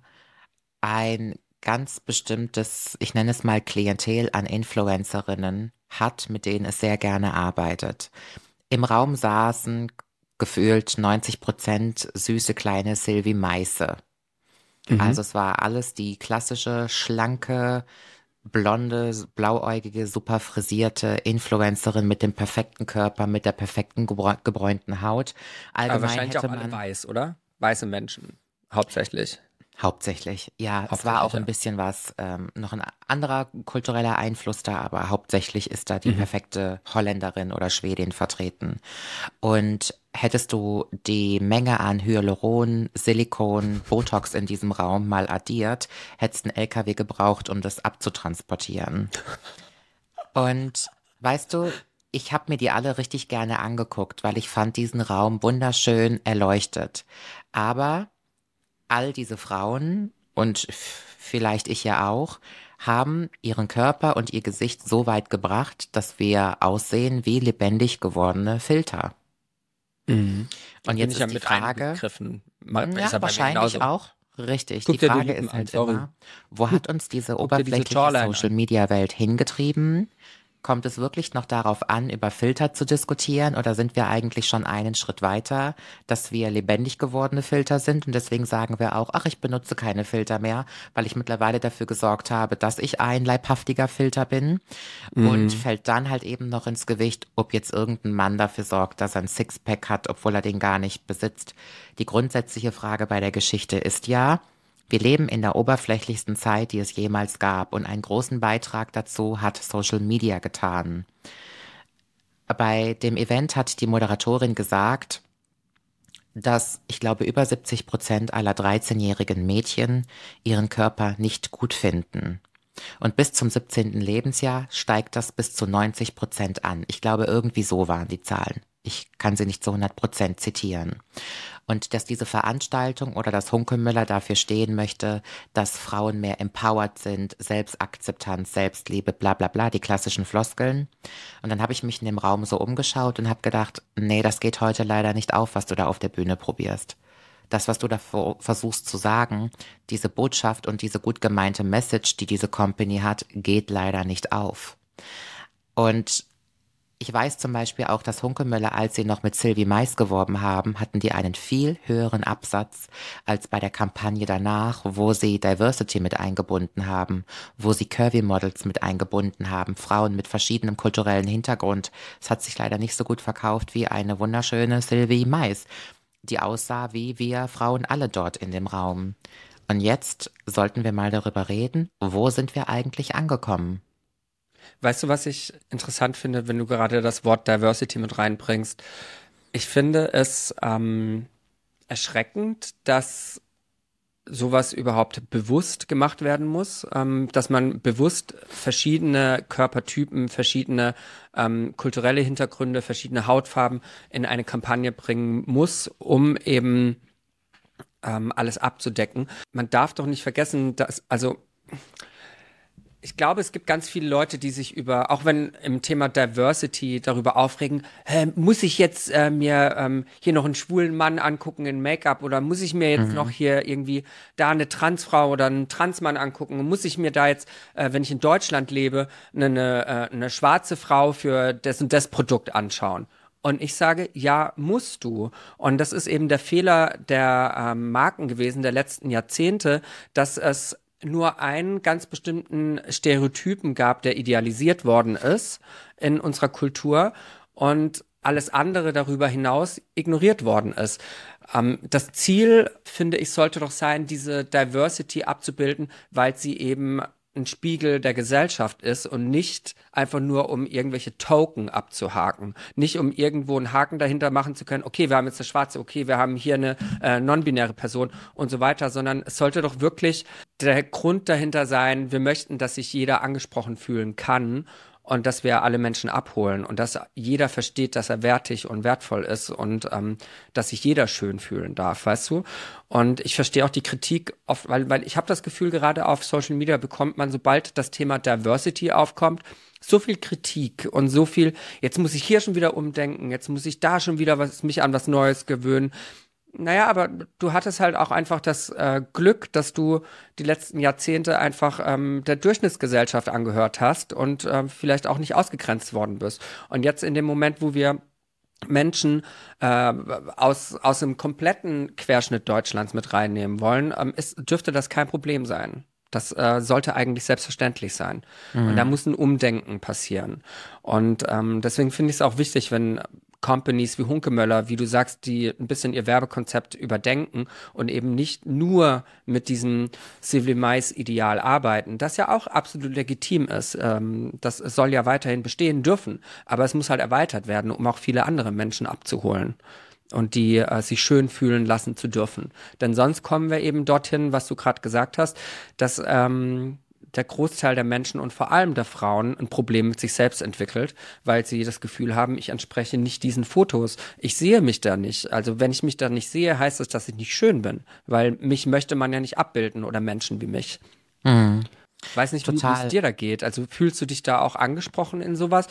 ein ganz bestimmtes, ich nenne es mal Klientel an Influencerinnen hat, mit denen es sehr gerne arbeitet. Im Raum saßen gefühlt 90 Prozent süße kleine Sylvie Meisse. Mhm. Also es war alles die klassische, schlanke, blonde, blauäugige, super frisierte Influencerin mit dem perfekten Körper, mit der perfekten gebräunten Haut. Allgemein Aber wahrscheinlich hätte auch alle weiß, oder? Weiße Menschen, hauptsächlich. Hauptsächlich, ja. Hauptsächlich, es war auch ein bisschen was, ähm, noch ein anderer kultureller Einfluss da, aber hauptsächlich ist da die mhm. perfekte Holländerin oder Schwedin vertreten. Und hättest du die Menge an Hyaluron, Silikon, Botox in diesem Raum mal addiert, hättest einen LKW gebraucht, um das abzutransportieren. Und weißt du, ich habe mir die alle richtig gerne angeguckt, weil ich fand diesen Raum wunderschön erleuchtet. Aber all diese Frauen und vielleicht ich ja auch, haben ihren Körper und ihr Gesicht so weit gebracht, dass wir aussehen wie lebendig gewordene Filter. Mhm. Und jetzt ist ja die Frage, Mal, ja, wahrscheinlich auch. Richtig. Guck die Frage ist halt immer, wo hat uns diese oberflächliche Social Media Welt hingetrieben? Kommt es wirklich noch darauf an, über Filter zu diskutieren oder sind wir eigentlich schon einen Schritt weiter, dass wir lebendig gewordene Filter sind und deswegen sagen wir auch, ach, ich benutze keine Filter mehr, weil ich mittlerweile dafür gesorgt habe, dass ich ein leibhaftiger Filter bin mhm. und fällt dann halt eben noch ins Gewicht, ob jetzt irgendein Mann dafür sorgt, dass er ein Sixpack hat, obwohl er den gar nicht besitzt. Die grundsätzliche Frage bei der Geschichte ist ja, wir leben in der oberflächlichsten Zeit, die es jemals gab, und einen großen Beitrag dazu hat Social Media getan. Bei dem Event hat die Moderatorin gesagt, dass ich glaube über 70 Prozent aller 13-jährigen Mädchen ihren Körper nicht gut finden. Und bis zum 17. Lebensjahr steigt das bis zu 90 Prozent an. Ich glaube, irgendwie so waren die Zahlen. Ich kann sie nicht zu 100 Prozent zitieren und dass diese Veranstaltung oder das Hunkemüller dafür stehen möchte, dass Frauen mehr empowered sind, Selbstakzeptanz, Selbstliebe, bla bla bla, die klassischen Floskeln. Und dann habe ich mich in dem Raum so umgeschaut und habe gedacht, nee, das geht heute leider nicht auf, was du da auf der Bühne probierst. Das, was du da versuchst zu sagen, diese Botschaft und diese gut gemeinte Message, die diese Company hat, geht leider nicht auf. Und ich weiß zum Beispiel auch, dass Hunkemöller, als sie noch mit Sylvie Mais geworben haben, hatten die einen viel höheren Absatz als bei der Kampagne danach, wo sie Diversity mit eingebunden haben, wo sie Curvy Models mit eingebunden haben, Frauen mit verschiedenem kulturellen Hintergrund. Es hat sich leider nicht so gut verkauft wie eine wunderschöne Sylvie Mais, die aussah wie wir Frauen alle dort in dem Raum. Und jetzt sollten wir mal darüber reden, wo sind wir eigentlich angekommen? Weißt du, was ich interessant finde, wenn du gerade das Wort Diversity mit reinbringst? Ich finde es ähm, erschreckend, dass sowas überhaupt bewusst gemacht werden muss, ähm, dass man bewusst verschiedene Körpertypen, verschiedene ähm, kulturelle Hintergründe, verschiedene Hautfarben in eine Kampagne bringen muss, um eben ähm, alles abzudecken. Man darf doch nicht vergessen, dass, also ich glaube, es gibt ganz viele Leute, die sich über, auch wenn im Thema Diversity darüber aufregen, äh, muss ich jetzt äh, mir ähm, hier noch einen schwulen Mann angucken in Make-up oder muss ich mir jetzt mhm. noch hier irgendwie da eine Transfrau oder einen Transmann angucken? Muss ich mir da jetzt, äh, wenn ich in Deutschland lebe, eine, eine, äh, eine schwarze Frau für das und das Produkt anschauen? Und ich sage, ja, musst du. Und das ist eben der Fehler der ähm, Marken gewesen der letzten Jahrzehnte, dass es nur einen ganz bestimmten Stereotypen gab, der idealisiert worden ist in unserer Kultur und alles andere darüber hinaus ignoriert worden ist. Ähm, das Ziel, finde ich, sollte doch sein, diese Diversity abzubilden, weil sie eben ein Spiegel der Gesellschaft ist und nicht einfach nur, um irgendwelche Token abzuhaken. Nicht um irgendwo einen Haken dahinter machen zu können, okay, wir haben jetzt eine schwarze, okay, wir haben hier eine äh, non-binäre Person und so weiter, sondern es sollte doch wirklich der Grund dahinter sein, wir möchten, dass sich jeder angesprochen fühlen kann und dass wir alle Menschen abholen und dass jeder versteht, dass er wertig und wertvoll ist und ähm, dass sich jeder schön fühlen darf, weißt du? Und ich verstehe auch die Kritik, oft, weil, weil ich habe das Gefühl, gerade auf Social Media bekommt man, sobald das Thema Diversity aufkommt, so viel Kritik und so viel, jetzt muss ich hier schon wieder umdenken, jetzt muss ich da schon wieder was, mich an was Neues gewöhnen. Naja, aber du hattest halt auch einfach das äh, Glück, dass du die letzten Jahrzehnte einfach ähm, der Durchschnittsgesellschaft angehört hast und äh, vielleicht auch nicht ausgegrenzt worden bist. Und jetzt in dem Moment, wo wir Menschen äh, aus, aus dem kompletten Querschnitt Deutschlands mit reinnehmen wollen, ähm, ist, dürfte das kein Problem sein. Das äh, sollte eigentlich selbstverständlich sein. Mhm. Und da muss ein Umdenken passieren. Und ähm, deswegen finde ich es auch wichtig, wenn Companies wie Hunkemöller, wie du sagst, die ein bisschen ihr Werbekonzept überdenken und eben nicht nur mit diesem Civil Mais Ideal arbeiten, das ja auch absolut legitim ist. Ähm, das soll ja weiterhin bestehen dürfen, aber es muss halt erweitert werden, um auch viele andere Menschen abzuholen und die äh, sich schön fühlen lassen zu dürfen. Denn sonst kommen wir eben dorthin, was du gerade gesagt hast, dass ähm, der Großteil der Menschen und vor allem der Frauen ein Problem mit sich selbst entwickelt, weil sie das Gefühl haben, ich entspreche nicht diesen Fotos. Ich sehe mich da nicht. Also wenn ich mich da nicht sehe, heißt das, dass ich nicht schön bin, weil mich möchte man ja nicht abbilden oder Menschen wie mich. Mhm. Weiß nicht, Total. wie es dir da geht. Also fühlst du dich da auch angesprochen in sowas?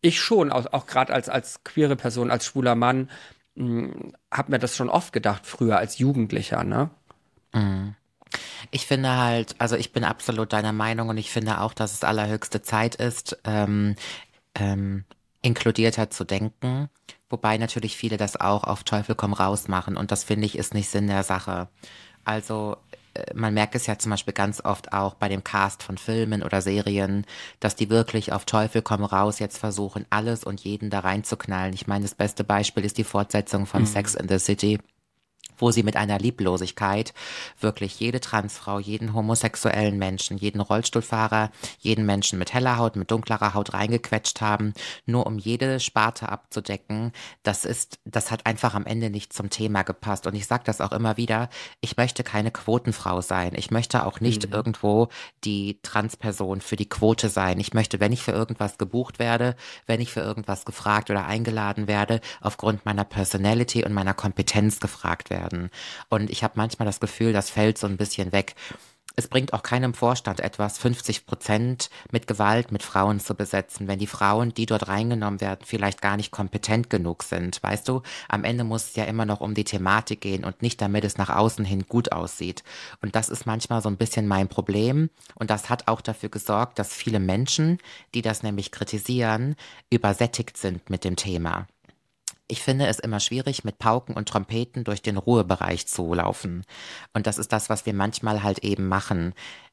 Ich schon, auch, auch gerade als, als queere Person, als schwuler Mann, hm, habe mir das schon oft gedacht, früher als Jugendlicher, ne? Mhm. Ich finde halt, also ich bin absolut deiner Meinung und ich finde auch, dass es allerhöchste Zeit ist. Ähm, ähm, inkludierter zu denken, wobei natürlich viele das auch auf Teufel komm raus machen und das finde ich ist nicht Sinn der Sache. Also äh, man merkt es ja zum Beispiel ganz oft auch bei dem Cast von Filmen oder Serien, dass die wirklich auf Teufel komm raus jetzt versuchen, alles und jeden da reinzuknallen. Ich meine, das beste Beispiel ist die Fortsetzung von mhm. Sex in the City wo sie mit einer Lieblosigkeit wirklich jede Transfrau, jeden homosexuellen Menschen, jeden Rollstuhlfahrer, jeden Menschen mit heller Haut, mit dunklerer Haut reingequetscht haben, nur um jede Sparte abzudecken. Das ist, das hat einfach am Ende nicht zum Thema gepasst. Und ich sage das auch immer wieder, ich möchte keine Quotenfrau sein. Ich möchte auch nicht mhm. irgendwo die Transperson für die Quote sein. Ich möchte, wenn ich für irgendwas gebucht werde, wenn ich für irgendwas gefragt oder eingeladen werde, aufgrund meiner Personality und meiner Kompetenz gefragt werden werden. Und ich habe manchmal das Gefühl, das fällt so ein bisschen weg. Es bringt auch keinem Vorstand etwas, 50 Prozent mit Gewalt mit Frauen zu besetzen, wenn die Frauen, die dort reingenommen werden, vielleicht gar nicht kompetent genug sind. Weißt du, am Ende muss es ja immer noch um die Thematik gehen und nicht damit es nach außen hin gut aussieht. Und das ist manchmal so ein bisschen mein Problem. Und das hat auch dafür gesorgt, dass viele Menschen, die das nämlich kritisieren, übersättigt sind mit dem Thema. Ich finde es immer schwierig, mit Pauken und Trompeten durch den Ruhebereich zu laufen. Und das ist das, was wir manchmal halt eben machen.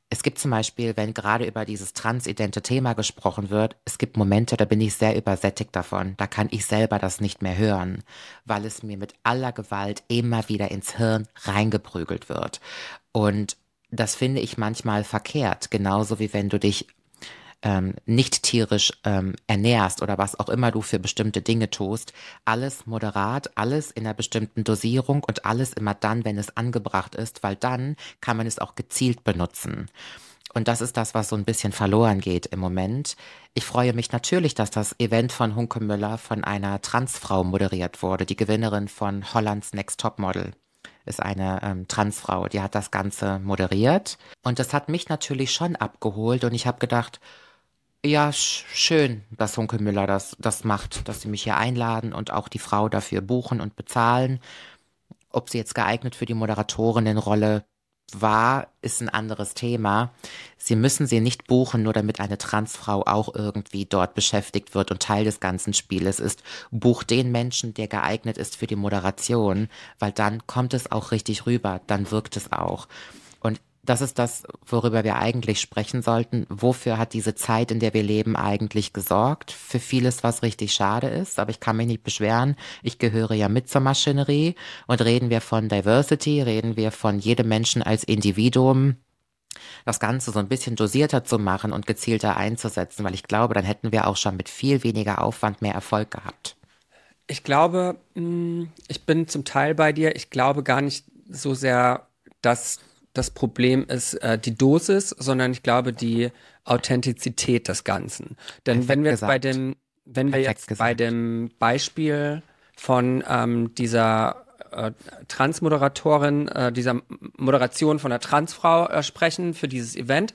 Es gibt zum Beispiel, wenn gerade über dieses transidente Thema gesprochen wird, es gibt Momente, da bin ich sehr übersättigt davon. Da kann ich selber das nicht mehr hören, weil es mir mit aller Gewalt immer wieder ins Hirn reingeprügelt wird. Und das finde ich manchmal verkehrt, genauso wie wenn du dich ähm, nicht tierisch ähm, ernährst oder was auch immer du für bestimmte Dinge tust, alles moderat, alles in einer bestimmten Dosierung und alles immer dann, wenn es angebracht ist, weil dann kann man es auch gezielt benutzen. Und das ist das, was so ein bisschen verloren geht im Moment. Ich freue mich natürlich, dass das Event von Hunke Müller von einer Transfrau moderiert wurde. Die Gewinnerin von Hollands Next Top Model ist eine ähm, Transfrau. Die hat das Ganze moderiert. Und das hat mich natürlich schon abgeholt. Und ich habe gedacht, ja, schön, dass Hunkelmüller das, das macht, dass sie mich hier einladen und auch die Frau dafür buchen und bezahlen. Ob sie jetzt geeignet für die Moderatorinnenrolle war, ist ein anderes Thema. Sie müssen sie nicht buchen, nur damit eine Transfrau auch irgendwie dort beschäftigt wird und Teil des ganzen Spieles ist. Buch den Menschen, der geeignet ist für die Moderation, weil dann kommt es auch richtig rüber, dann wirkt es auch das ist das, worüber wir eigentlich sprechen sollten. Wofür hat diese Zeit, in der wir leben, eigentlich gesorgt? Für vieles, was richtig schade ist, aber ich kann mich nicht beschweren. Ich gehöre ja mit zur Maschinerie und reden wir von Diversity, reden wir von jedem Menschen als Individuum, das Ganze so ein bisschen dosierter zu machen und gezielter einzusetzen, weil ich glaube, dann hätten wir auch schon mit viel weniger Aufwand mehr Erfolg gehabt. Ich glaube, mm, ich bin zum Teil bei dir. Ich glaube gar nicht so sehr, dass das Problem ist äh, die Dosis, sondern ich glaube die Authentizität des Ganzen. Denn Perfekt wenn wir jetzt bei dem, wenn Perfekt wir jetzt gesagt. bei dem Beispiel von ähm, dieser äh, Transmoderatorin, äh, dieser Moderation von einer Transfrau äh, sprechen für dieses Event,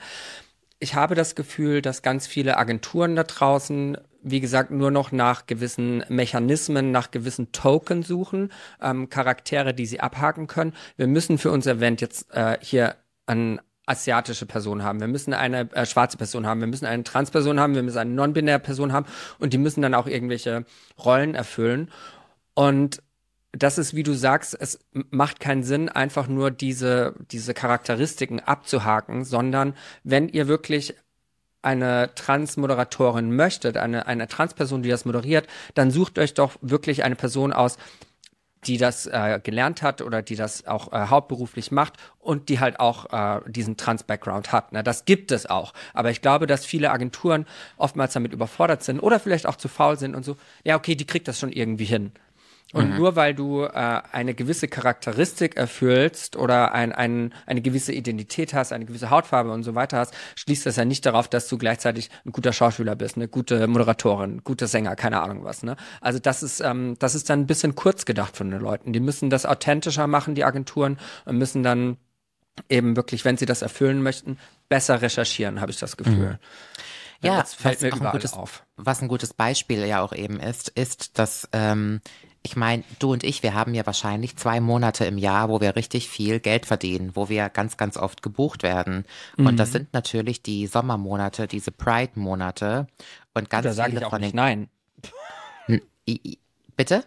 ich habe das Gefühl, dass ganz viele Agenturen da draußen wie gesagt, nur noch nach gewissen Mechanismen, nach gewissen Token suchen, ähm, Charaktere, die sie abhaken können. Wir müssen für unser Event jetzt äh, hier eine asiatische Person haben, wir müssen eine äh, schwarze Person haben, wir müssen eine Transperson haben, wir müssen eine non-binäre Person haben und die müssen dann auch irgendwelche Rollen erfüllen. Und das ist, wie du sagst, es macht keinen Sinn, einfach nur diese, diese Charakteristiken abzuhaken, sondern wenn ihr wirklich eine Trans-Moderatorin möchtet, eine, eine Trans-Person, die das moderiert, dann sucht euch doch wirklich eine Person aus, die das äh, gelernt hat oder die das auch äh, hauptberuflich macht und die halt auch äh, diesen Trans-Background hat. Ne? Das gibt es auch. Aber ich glaube, dass viele Agenturen oftmals damit überfordert sind oder vielleicht auch zu faul sind und so, ja, okay, die kriegt das schon irgendwie hin. Und mhm. nur weil du äh, eine gewisse Charakteristik erfüllst oder ein, ein, eine gewisse Identität hast, eine gewisse Hautfarbe und so weiter hast, schließt das ja nicht darauf, dass du gleichzeitig ein guter Schauspieler bist, eine gute Moderatorin, guter Sänger, keine Ahnung was. Ne? Also das ist, ähm, das ist dann ein bisschen kurz gedacht von den Leuten. Die müssen das authentischer machen, die Agenturen, und müssen dann eben wirklich, wenn sie das erfüllen möchten, besser recherchieren, habe ich das Gefühl. Mhm. Ja, das fällt mir überall gutes, auf. Was ein gutes Beispiel ja auch eben ist, ist, dass ähm, ich meine, du und ich, wir haben ja wahrscheinlich zwei Monate im Jahr, wo wir richtig viel Geld verdienen, wo wir ganz, ganz oft gebucht werden. Mhm. Und das mhm. sind natürlich die Sommermonate, diese Pride-Monate. Und ganz da viele ich auch von den. Nein. Bitte?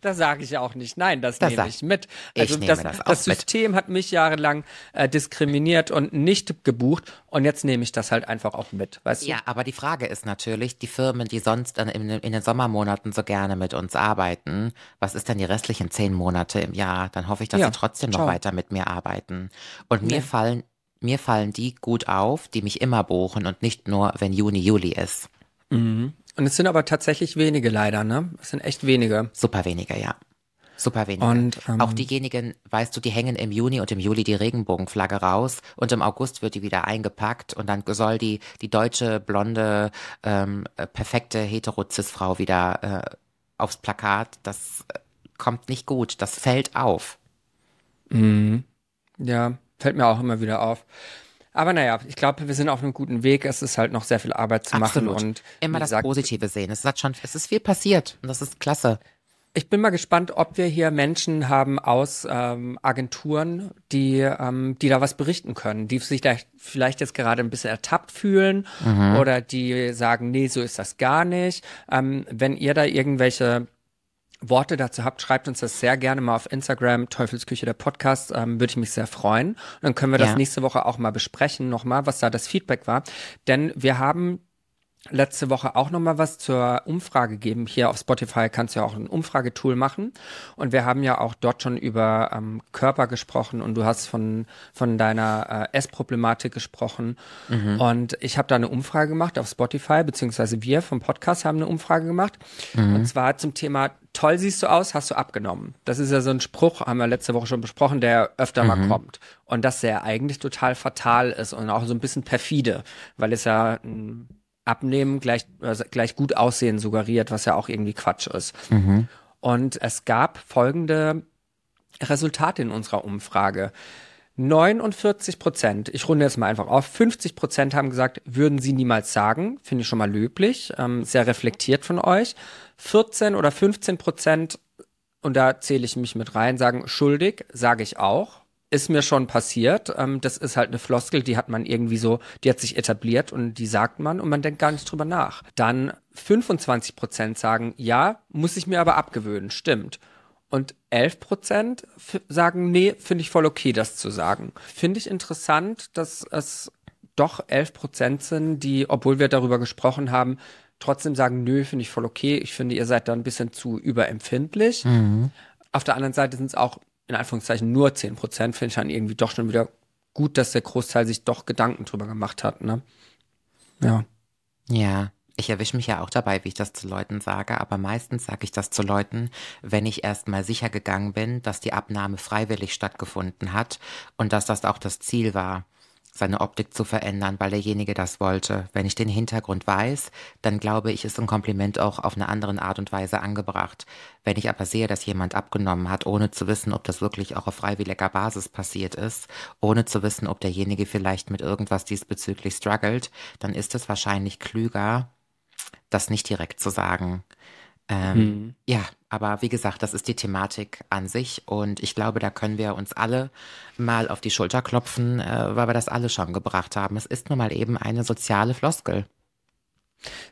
Da sage ich auch nicht, nein, das, das nehme ich mit. Also ich das, das, das System mit. hat mich jahrelang äh, diskriminiert und nicht gebucht und jetzt nehme ich das halt einfach auch mit, weißt du? Ja, aber die Frage ist natürlich, die Firmen, die sonst in, in, in, den Sommermonaten so gerne mit uns arbeiten, was ist denn die restlichen zehn Monate im Jahr? Dann hoffe ich, dass ja, sie trotzdem ciao. noch weiter mit mir arbeiten. Und mir fallen mir fallen die gut auf, die mich immer buchen und nicht nur, wenn Juni, Juli ist. Mhm. Und es sind aber tatsächlich wenige leider, ne? Es sind echt wenige. Super wenige, ja. Super wenige. Und ähm, auch diejenigen, weißt du, die hängen im Juni und im Juli die Regenbogenflagge raus und im August wird die wieder eingepackt und dann soll die die deutsche blonde ähm, äh, perfekte Heterozis-Frau wieder äh, aufs Plakat. Das äh, kommt nicht gut. Das fällt auf. Mhm. Ja, fällt mir auch immer wieder auf. Aber naja, ich glaube, wir sind auf einem guten Weg. Es ist halt noch sehr viel Arbeit zu Absolut. machen und immer das gesagt, Positive sehen. Es hat schon, es ist viel passiert und das ist klasse. Ich bin mal gespannt, ob wir hier Menschen haben aus ähm, Agenturen, die, ähm, die da was berichten können, die sich da vielleicht jetzt gerade ein bisschen ertappt fühlen mhm. oder die sagen, nee, so ist das gar nicht. Ähm, wenn ihr da irgendwelche Worte dazu habt, schreibt uns das sehr gerne mal auf Instagram, Teufelsküche der Podcast, ähm, würde ich mich sehr freuen. Und dann können wir das nächste Woche auch mal besprechen, nochmal, was da das Feedback war. Denn wir haben letzte Woche auch noch mal was zur Umfrage geben. Hier auf Spotify kannst du ja auch ein Umfragetool machen. Und wir haben ja auch dort schon über ähm, Körper gesprochen und du hast von, von deiner äh, Essproblematik gesprochen. Mhm. Und ich habe da eine Umfrage gemacht auf Spotify, beziehungsweise wir vom Podcast haben eine Umfrage gemacht. Mhm. Und zwar zum Thema toll siehst du aus, hast du abgenommen. Das ist ja so ein Spruch, haben wir letzte Woche schon besprochen, der öfter mhm. mal kommt. Und dass der eigentlich total fatal ist und auch so ein bisschen perfide, weil es ja ein Abnehmen gleich, also gleich gut aussehen suggeriert, was ja auch irgendwie Quatsch ist. Mhm. Und es gab folgende Resultate in unserer Umfrage. 49 Prozent, ich runde jetzt mal einfach auf, 50 Prozent haben gesagt, würden sie niemals sagen, finde ich schon mal löblich, ähm, sehr reflektiert von euch. 14 oder 15 Prozent, und da zähle ich mich mit rein, sagen schuldig, sage ich auch, ist mir schon passiert. Ähm, das ist halt eine Floskel, die hat man irgendwie so, die hat sich etabliert und die sagt man und man denkt gar nicht drüber nach. Dann 25 Prozent sagen, ja, muss ich mir aber abgewöhnen, stimmt. Und 11 Prozent sagen, nee, finde ich voll okay, das zu sagen. Finde ich interessant, dass es doch 11 Prozent sind, die, obwohl wir darüber gesprochen haben, trotzdem sagen, nö, finde ich voll okay. Ich finde, ihr seid da ein bisschen zu überempfindlich. Mhm. Auf der anderen Seite sind es auch in Anführungszeichen nur 10 Prozent, finde ich dann irgendwie doch schon wieder gut, dass der Großteil sich doch Gedanken drüber gemacht hat, ne? Ja. Ja. Ich erwische mich ja auch dabei, wie ich das zu Leuten sage, aber meistens sage ich das zu Leuten, wenn ich erstmal sicher gegangen bin, dass die Abnahme freiwillig stattgefunden hat und dass das auch das Ziel war seine Optik zu verändern, weil derjenige das wollte. Wenn ich den Hintergrund weiß, dann glaube ich, ist ein Kompliment auch auf eine andere Art und Weise angebracht. Wenn ich aber sehe, dass jemand abgenommen hat, ohne zu wissen, ob das wirklich auch auf freiwilliger Basis passiert ist, ohne zu wissen, ob derjenige vielleicht mit irgendwas diesbezüglich struggelt, dann ist es wahrscheinlich klüger, das nicht direkt zu sagen. Ähm, hm. Ja, aber wie gesagt, das ist die Thematik an sich und ich glaube, da können wir uns alle mal auf die Schulter klopfen, äh, weil wir das alle schon gebracht haben. Es ist nun mal eben eine soziale Floskel.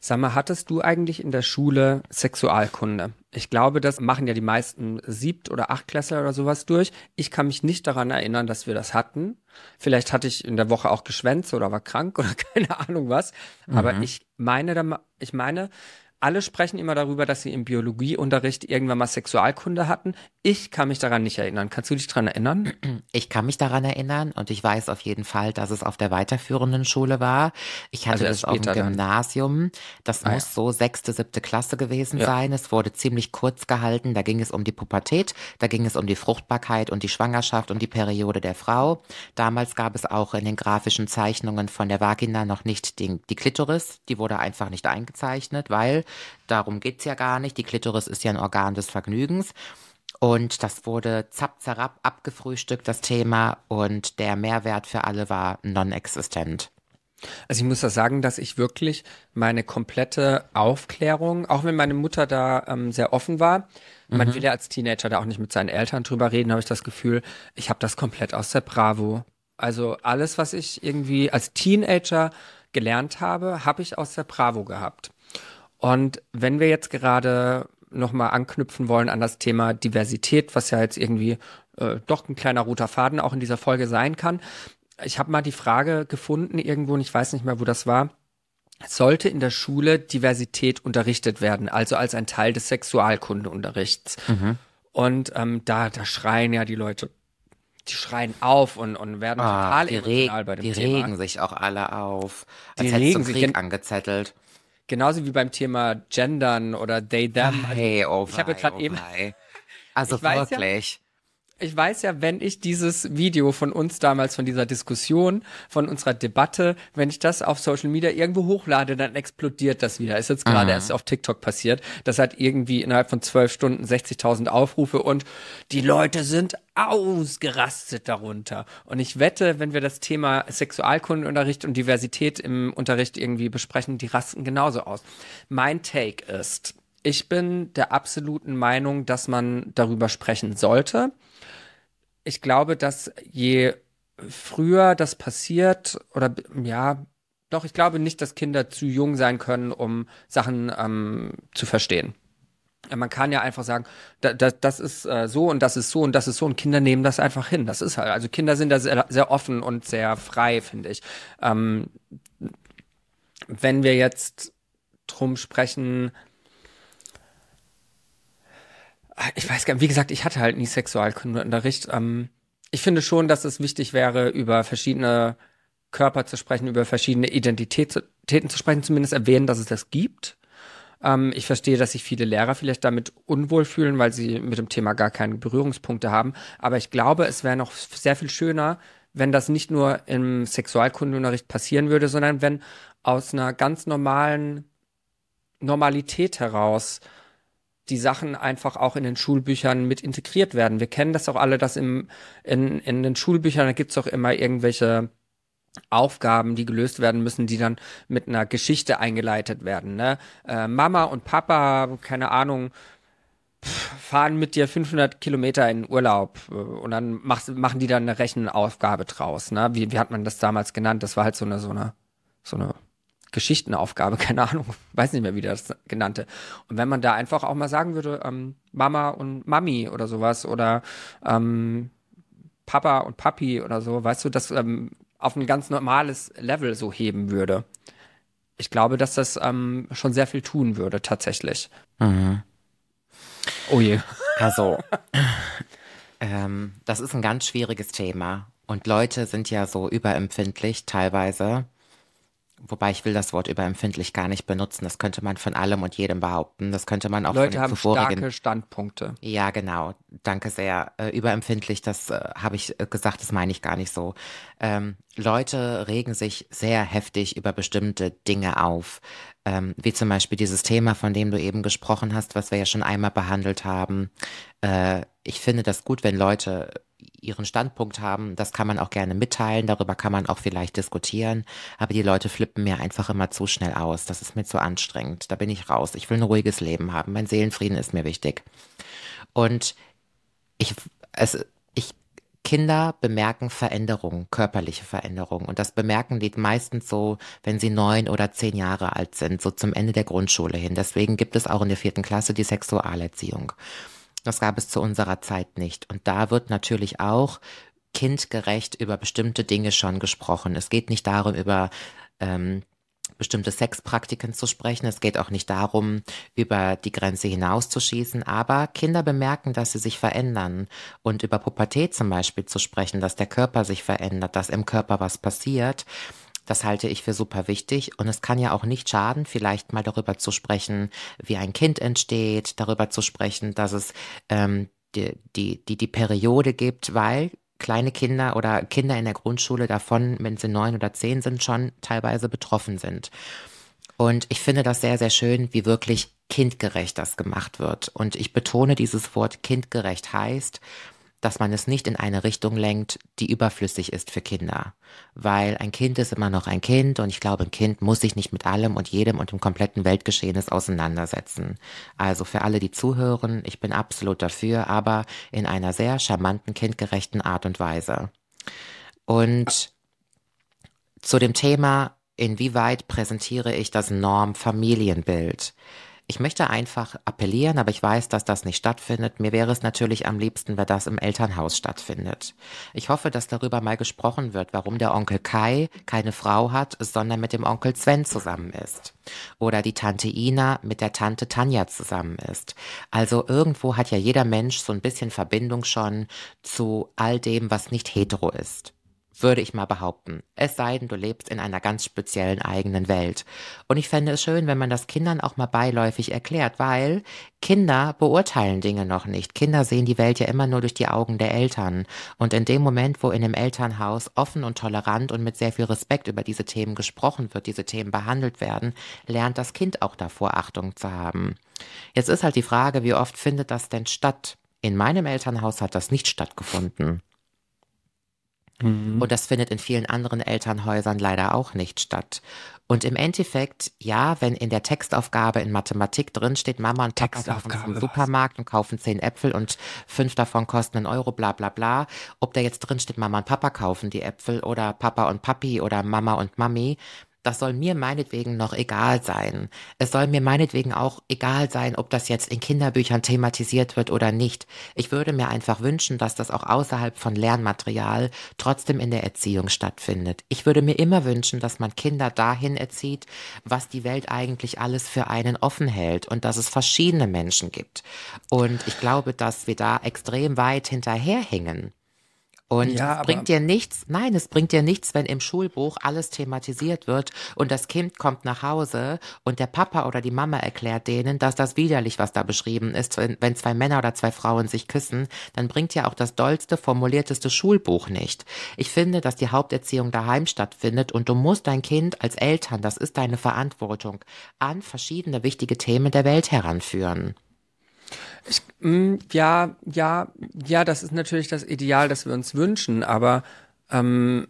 Sag mal, hattest du eigentlich in der Schule Sexualkunde? Ich glaube, das machen ja die meisten Siebt- oder Achtklässler oder sowas durch. Ich kann mich nicht daran erinnern, dass wir das hatten. Vielleicht hatte ich in der Woche auch geschwänzt oder war krank [laughs] oder keine Ahnung was. Aber mhm. ich meine, ich meine, alle sprechen immer darüber, dass sie im Biologieunterricht irgendwann mal Sexualkunde hatten. Ich kann mich daran nicht erinnern. Kannst du dich daran erinnern? Ich kann mich daran erinnern und ich weiß auf jeden Fall, dass es auf der weiterführenden Schule war. Ich hatte also es auf dem Gymnasium. Das ah, muss ja. so sechste, siebte Klasse gewesen ja. sein. Es wurde ziemlich kurz gehalten. Da ging es um die Pubertät, da ging es um die Fruchtbarkeit und die Schwangerschaft und die Periode der Frau. Damals gab es auch in den grafischen Zeichnungen von der Vagina noch nicht die, die Klitoris. Die wurde einfach nicht eingezeichnet, weil Darum geht's ja gar nicht. Die Klitoris ist ja ein Organ des Vergnügens. Und das wurde zapp, zerab abgefrühstückt, das Thema. Und der Mehrwert für alle war non-existent. Also ich muss da sagen, dass ich wirklich meine komplette Aufklärung, auch wenn meine Mutter da ähm, sehr offen war, mhm. man will ja als Teenager da auch nicht mit seinen Eltern drüber reden, habe ich das Gefühl, ich habe das komplett aus der Bravo. Also alles, was ich irgendwie als Teenager gelernt habe, habe ich aus der Bravo gehabt. Und wenn wir jetzt gerade nochmal anknüpfen wollen an das Thema Diversität, was ja jetzt irgendwie äh, doch ein kleiner roter Faden auch in dieser Folge sein kann, ich habe mal die Frage gefunden irgendwo, und ich weiß nicht mehr, wo das war. Sollte in der Schule Diversität unterrichtet werden, also als ein Teil des Sexualkundeunterrichts? Mhm. Und ähm, da, da schreien ja die Leute, die schreien auf und, und werden ah, total emotional bei dem die Thema. Die regen sich auch alle auf, als die regen sich Krieg angezettelt. Genauso wie beim Thema Gendern oder they, them. Also, hey, oh ich habe ja gerade oh eben. [laughs] Also wirklich ich weiß ja, wenn ich dieses Video von uns damals, von dieser Diskussion, von unserer Debatte, wenn ich das auf Social Media irgendwo hochlade, dann explodiert das wieder. Ist jetzt gerade mhm. erst auf TikTok passiert. Das hat irgendwie innerhalb von zwölf Stunden 60.000 Aufrufe und die Leute sind ausgerastet darunter. Und ich wette, wenn wir das Thema Sexualkundenunterricht und Diversität im Unterricht irgendwie besprechen, die rasten genauso aus. Mein Take ist, ich bin der absoluten Meinung, dass man darüber sprechen sollte ich glaube, dass je früher das passiert, oder ja, doch, ich glaube nicht, dass Kinder zu jung sein können, um Sachen ähm, zu verstehen. Man kann ja einfach sagen, da, da, das ist äh, so und das ist so und das ist so und Kinder nehmen das einfach hin. Das ist halt, also Kinder sind da sehr, sehr offen und sehr frei, finde ich. Ähm, wenn wir jetzt drum sprechen, ich weiß gar nicht, wie gesagt, ich hatte halt nie Sexualkundeunterricht. Ähm, ich finde schon, dass es wichtig wäre, über verschiedene Körper zu sprechen, über verschiedene Identitäten zu sprechen, zumindest erwähnen, dass es das gibt. Ähm, ich verstehe, dass sich viele Lehrer vielleicht damit unwohl fühlen, weil sie mit dem Thema gar keine Berührungspunkte haben. Aber ich glaube, es wäre noch sehr viel schöner, wenn das nicht nur im Sexualkundeunterricht passieren würde, sondern wenn aus einer ganz normalen Normalität heraus die Sachen einfach auch in den Schulbüchern mit integriert werden. Wir kennen das auch alle, dass im, in, in den Schulbüchern, da gibt's auch immer irgendwelche Aufgaben, die gelöst werden müssen, die dann mit einer Geschichte eingeleitet werden. Ne? Äh, Mama und Papa, keine Ahnung, fahren mit dir 500 Kilometer in Urlaub äh, und dann mach, machen die dann eine Rechenaufgabe draus. Ne? Wie, wie hat man das damals genannt? Das war halt so eine, so eine, so eine Geschichtenaufgabe, [laughs] keine Ahnung, weiß nicht mehr, wie das genannte. Und wenn man da einfach auch mal sagen würde, ähm, Mama und Mami oder sowas oder ähm, Papa und Papi oder so, weißt du, das ähm, auf ein ganz normales Level so heben würde. Ich glaube, dass das ähm, schon sehr viel tun würde, tatsächlich. Mhm. Oh je. Also, [laughs] ähm, das ist ein ganz schwieriges Thema. Und Leute sind ja so überempfindlich teilweise. Wobei ich will das Wort überempfindlich gar nicht benutzen. Das könnte man von allem und jedem behaupten. Das könnte man auch Leute von den haben starke Standpunkte. Ja, genau. Danke sehr. Äh, überempfindlich, das äh, habe ich äh, gesagt, das meine ich gar nicht so. Ähm, Leute regen sich sehr heftig über bestimmte Dinge auf. Ähm, wie zum Beispiel dieses Thema, von dem du eben gesprochen hast, was wir ja schon einmal behandelt haben. Äh, ich finde das gut, wenn Leute ihren Standpunkt haben. Das kann man auch gerne mitteilen, darüber kann man auch vielleicht diskutieren. Aber die Leute flippen mir einfach immer zu schnell aus. Das ist mir zu anstrengend. Da bin ich raus. Ich will ein ruhiges Leben haben. Mein Seelenfrieden ist mir wichtig. Und ich, es, ich, Kinder bemerken Veränderungen, körperliche Veränderungen. Und das bemerken die meistens so, wenn sie neun oder zehn Jahre alt sind, so zum Ende der Grundschule hin. Deswegen gibt es auch in der vierten Klasse die Sexualerziehung. Das gab es zu unserer Zeit nicht. Und da wird natürlich auch kindgerecht über bestimmte Dinge schon gesprochen. Es geht nicht darum, über ähm, bestimmte Sexpraktiken zu sprechen. Es geht auch nicht darum, über die Grenze hinauszuschießen. Aber Kinder bemerken, dass sie sich verändern. Und über Pubertät zum Beispiel zu sprechen, dass der Körper sich verändert, dass im Körper was passiert. Das halte ich für super wichtig und es kann ja auch nicht schaden, vielleicht mal darüber zu sprechen, wie ein Kind entsteht, darüber zu sprechen, dass es ähm, die, die, die, die Periode gibt, weil kleine Kinder oder Kinder in der Grundschule davon, wenn sie neun oder zehn sind, schon teilweise betroffen sind. Und ich finde das sehr, sehr schön, wie wirklich kindgerecht das gemacht wird. Und ich betone dieses Wort kindgerecht heißt, dass man es nicht in eine Richtung lenkt, die überflüssig ist für Kinder. Weil ein Kind ist immer noch ein Kind und ich glaube, ein Kind muss sich nicht mit allem und jedem und dem kompletten Weltgeschehenes auseinandersetzen. Also für alle, die zuhören, ich bin absolut dafür, aber in einer sehr charmanten, kindgerechten Art und Weise. Und zu dem Thema, inwieweit präsentiere ich das Norm-Familienbild? Ich möchte einfach appellieren, aber ich weiß, dass das nicht stattfindet. Mir wäre es natürlich am liebsten, wenn das im Elternhaus stattfindet. Ich hoffe, dass darüber mal gesprochen wird, warum der Onkel Kai keine Frau hat, sondern mit dem Onkel Sven zusammen ist. Oder die Tante Ina mit der Tante Tanja zusammen ist. Also irgendwo hat ja jeder Mensch so ein bisschen Verbindung schon zu all dem, was nicht hetero ist würde ich mal behaupten. Es sei denn, du lebst in einer ganz speziellen eigenen Welt. Und ich fände es schön, wenn man das Kindern auch mal beiläufig erklärt, weil Kinder beurteilen Dinge noch nicht. Kinder sehen die Welt ja immer nur durch die Augen der Eltern. Und in dem Moment, wo in einem Elternhaus offen und tolerant und mit sehr viel Respekt über diese Themen gesprochen wird, diese Themen behandelt werden, lernt das Kind auch davor Achtung zu haben. Jetzt ist halt die Frage, wie oft findet das denn statt? In meinem Elternhaus hat das nicht stattgefunden. Mhm. Und das findet in vielen anderen Elternhäusern leider auch nicht statt. Und im Endeffekt, ja, wenn in der Textaufgabe in Mathematik drin steht, Mama und Papa laufen zum Supermarkt und kaufen zehn Äpfel und fünf davon kosten einen Euro, bla bla bla. Ob da jetzt drin steht, Mama und Papa kaufen die Äpfel oder Papa und Papi oder Mama und Mami, das soll mir meinetwegen noch egal sein. Es soll mir meinetwegen auch egal sein, ob das jetzt in Kinderbüchern thematisiert wird oder nicht. Ich würde mir einfach wünschen, dass das auch außerhalb von Lernmaterial trotzdem in der Erziehung stattfindet. Ich würde mir immer wünschen, dass man Kinder dahin erzieht, was die Welt eigentlich alles für einen offen hält und dass es verschiedene Menschen gibt. Und ich glaube, dass wir da extrem weit hinterherhängen. Und ja, es bringt dir nichts, nein, es bringt dir nichts, wenn im Schulbuch alles thematisiert wird und das Kind kommt nach Hause und der Papa oder die Mama erklärt denen, dass das widerlich, was da beschrieben ist, wenn, wenn zwei Männer oder zwei Frauen sich küssen, dann bringt ja auch das dollste, formulierteste Schulbuch nicht. Ich finde, dass die Haupterziehung daheim stattfindet und du musst dein Kind als Eltern, das ist deine Verantwortung, an verschiedene wichtige Themen der Welt heranführen. Ich, mh, mm, ja, ja, ja, das ist natürlich das Ideal, das wir uns wünschen, aber ähm,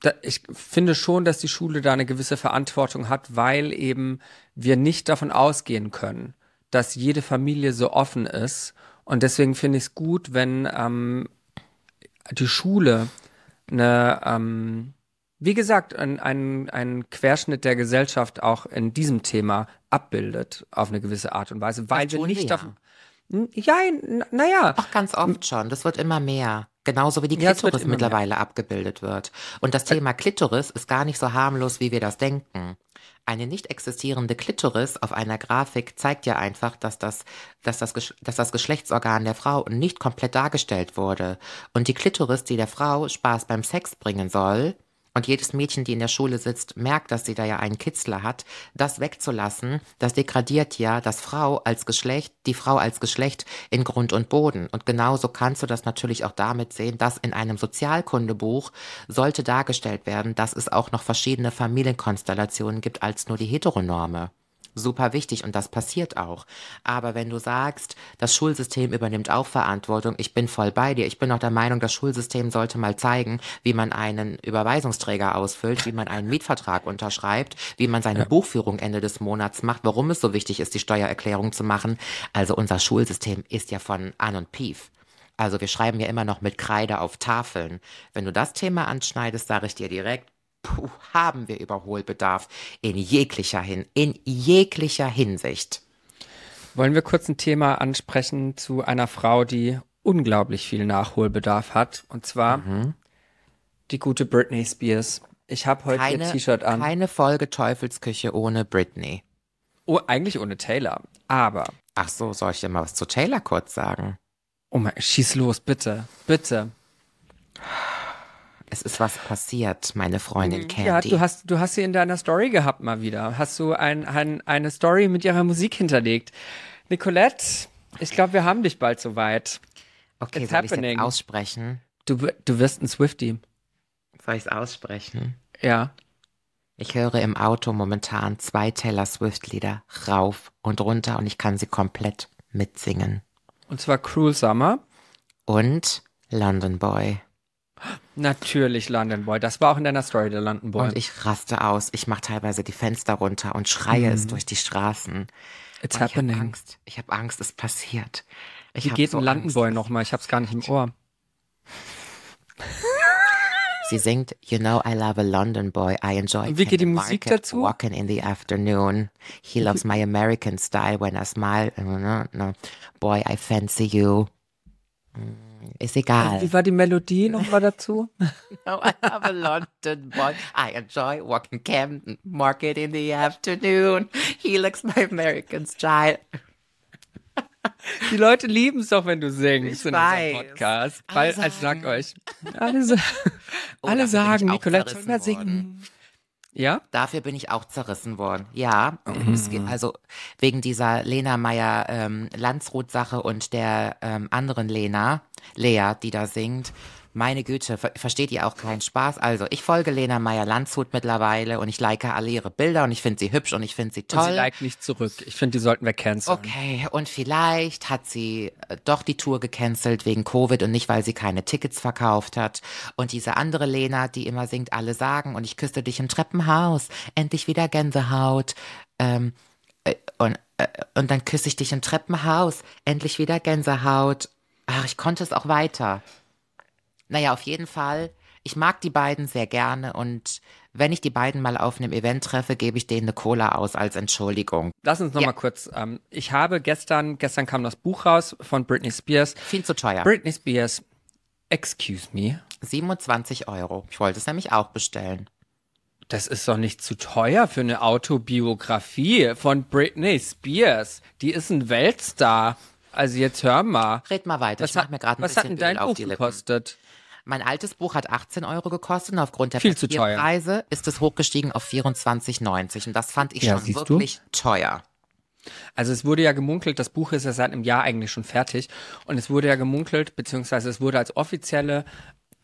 da, ich finde schon, dass die Schule da eine gewisse Verantwortung hat, weil eben wir nicht davon ausgehen können, dass jede Familie so offen ist. Und deswegen finde ich es gut, wenn ähm, die Schule eine ähm, wie gesagt, ein, ein, ein Querschnitt der Gesellschaft auch in diesem Thema abbildet, auf eine gewisse Art und Weise, weil wir nicht davon. Ja, naja. Ach, ganz oft schon. Das wird immer mehr. Genauso wie die Klitoris ja, mittlerweile mehr. abgebildet wird. Und das Thema Klitoris ist gar nicht so harmlos, wie wir das denken. Eine nicht existierende Klitoris auf einer Grafik zeigt ja einfach, dass das, dass das, dass das Geschlechtsorgan der Frau nicht komplett dargestellt wurde. Und die Klitoris, die der Frau Spaß beim Sex bringen soll, und jedes Mädchen, die in der Schule sitzt, merkt, dass sie da ja einen Kitzler hat, das wegzulassen, das degradiert ja das Frau als Geschlecht, die Frau als Geschlecht in Grund und Boden. Und genauso kannst du das natürlich auch damit sehen, dass in einem Sozialkundebuch sollte dargestellt werden, dass es auch noch verschiedene Familienkonstellationen gibt als nur die Heteronorme super wichtig und das passiert auch. Aber wenn du sagst, das Schulsystem übernimmt auch Verantwortung, ich bin voll bei dir. Ich bin auch der Meinung, das Schulsystem sollte mal zeigen, wie man einen Überweisungsträger ausfüllt, wie man einen Mietvertrag unterschreibt, wie man seine ja. Buchführung Ende des Monats macht, warum es so wichtig ist, die Steuererklärung zu machen. Also unser Schulsystem ist ja von An und Pief. Also wir schreiben ja immer noch mit Kreide auf Tafeln. Wenn du das Thema anschneidest, sage ich dir direkt, puh, haben wir Überholbedarf in jeglicher, Hin in jeglicher Hinsicht. Wollen wir kurz ein Thema ansprechen zu einer Frau, die unglaublich viel Nachholbedarf hat. Und zwar mhm. die gute Britney Spears. Ich habe heute keine, ihr T-Shirt an. Keine Folge Teufelsküche ohne Britney. Oh, eigentlich ohne Taylor. Aber. Ach so, soll ich dir mal was zu Taylor kurz sagen? Oh mein, schieß los, bitte. Bitte. Es ist was passiert, meine Freundin Candy. Ja, du hast, du hast sie in deiner Story gehabt mal wieder. Hast du ein, ein, eine Story mit ihrer Musik hinterlegt. Nicolette, ich glaube, wir haben dich bald soweit. Okay, It's soll ich jetzt aussprechen? Du, du wirst ein Swifty. Soll ich es aussprechen? Ja. Ich höre im Auto momentan zwei Taylor Swift-Lieder rauf und runter und ich kann sie komplett mitsingen. Und zwar Cruel Summer Und London Boy. Natürlich London Boy. Das war auch in deiner Story, der London Boy. Und ich raste aus. Ich mache teilweise die Fenster runter und schreie mm. es durch die Straßen. It's und happening. Ich habe Angst. Ich habe Angst, es passiert. Ich Wie geht so ein London Boy nochmal? Ich hab's gar nicht im Ohr. [laughs] Sie singt You know I love a London boy. I enjoy Wie geht die Musik dazu? Walking in the afternoon. He loves my American style when I smile. Boy, I fancy you. Mm, ist egal. Wie war die Melodie nochmal dazu? no, [laughs] I love a London boy. I enjoy walking Camden Market in the afternoon. He looks my American style. Die Leute lieben es doch, wenn du singst ich in weiß. diesem Podcast. Weil, also sag euch, [laughs] alle, oh, alle sagen, Nicolette soll mehr singen. Ja? Dafür bin ich auch zerrissen worden. Ja, mhm. also wegen dieser Lena Meyer ähm, Landsroth-Sache und der ähm, anderen Lena, Lea, die da singt. Meine Güte, ver versteht ihr auch keinen Spaß? Also, ich folge Lena Meyer-Landshut mittlerweile und ich like alle ihre Bilder und ich finde sie hübsch und ich finde sie toll. Und sie like nicht zurück. Ich finde, die sollten wir canceln. Okay, und vielleicht hat sie äh, doch die Tour gecancelt wegen Covid und nicht, weil sie keine Tickets verkauft hat. Und diese andere Lena, die immer singt, alle sagen und ich küsste dich im Treppenhaus, endlich wieder Gänsehaut. Ähm, äh, und, äh, und dann küsse ich dich im Treppenhaus, endlich wieder Gänsehaut. Ach, ich konnte es auch weiter. Naja, auf jeden Fall. Ich mag die beiden sehr gerne und wenn ich die beiden mal auf einem Event treffe, gebe ich denen eine Cola aus als Entschuldigung. Lass uns nochmal ja. kurz. Ähm, ich habe gestern, gestern kam das Buch raus von Britney Spears. Viel zu teuer. Britney Spears, excuse me. 27 Euro. Ich wollte es nämlich auch bestellen. Das ist doch nicht zu teuer für eine Autobiografie von Britney Spears. Die ist ein Weltstar. Also jetzt hör mal. Red mal weiter. Was, hat, mir ein was hat denn dein Buch gekostet? Mein altes Buch hat 18 Euro gekostet und aufgrund der Viel Preise ist es hochgestiegen auf 24,90 und das fand ich ja, schon wirklich du? teuer. Also es wurde ja gemunkelt, das Buch ist ja seit einem Jahr eigentlich schon fertig und es wurde ja gemunkelt, beziehungsweise es wurde als offizielle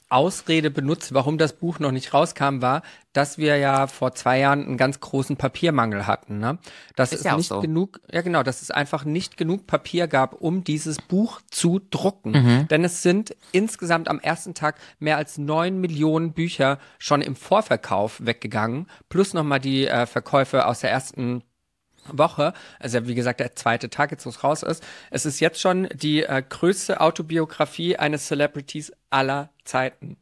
Ausrede benutzt, warum das Buch noch nicht rauskam, war, dass wir ja vor zwei Jahren einen ganz großen Papiermangel hatten. Ne? Dass ist es ja nicht so. genug, ja genau, dass es einfach nicht genug Papier gab, um dieses Buch zu drucken. Mhm. Denn es sind insgesamt am ersten Tag mehr als neun Millionen Bücher schon im Vorverkauf weggegangen, plus nochmal die äh, Verkäufe aus der ersten Woche, also wie gesagt der zweite Tag jetzt, wo es raus ist. Es ist jetzt schon die äh, größte Autobiografie eines Celebrities aller Zeiten.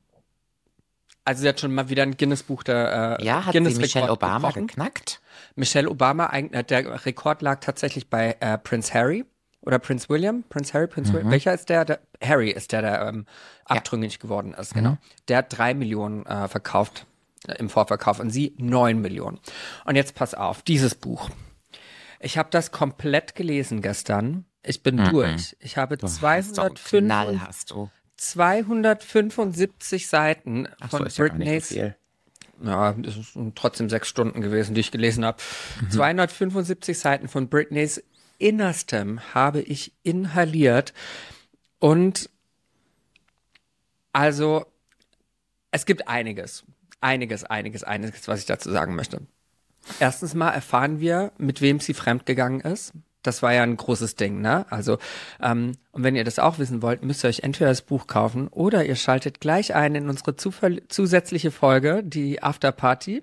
Also sie hat schon mal wieder ein Guinness-Buch der äh, Ja, hat Guinness sie Michelle Rekord Obama gebrochen. geknackt? Michelle Obama, äh, der Rekord lag tatsächlich bei äh, Prince Harry oder Prince William. Prince Harry, Prince mhm. William. Welcher ist der? der? Harry ist der, der ähm, abtrünnig ja. geworden ist, genau. Mhm. Der hat drei Millionen äh, verkauft äh, im Vorverkauf und sie neun Millionen. Und jetzt pass auf, dieses Buch. Ich habe das komplett gelesen gestern. Ich bin mhm. durch. Ich habe 205, hast du. 275 Seiten Ach von so, Britney's. Ja, ja, es sind trotzdem sechs Stunden gewesen, die ich gelesen habe. Mhm. 275 Seiten von Britneys Innerstem habe ich inhaliert. Und also, es gibt einiges, einiges, einiges, einiges, was ich dazu sagen möchte. Erstens mal erfahren wir, mit wem sie fremdgegangen ist. Das war ja ein großes Ding, ne? Also, ähm, und wenn ihr das auch wissen wollt, müsst ihr euch entweder das Buch kaufen oder ihr schaltet gleich ein in unsere zusätzliche Folge, die Afterparty.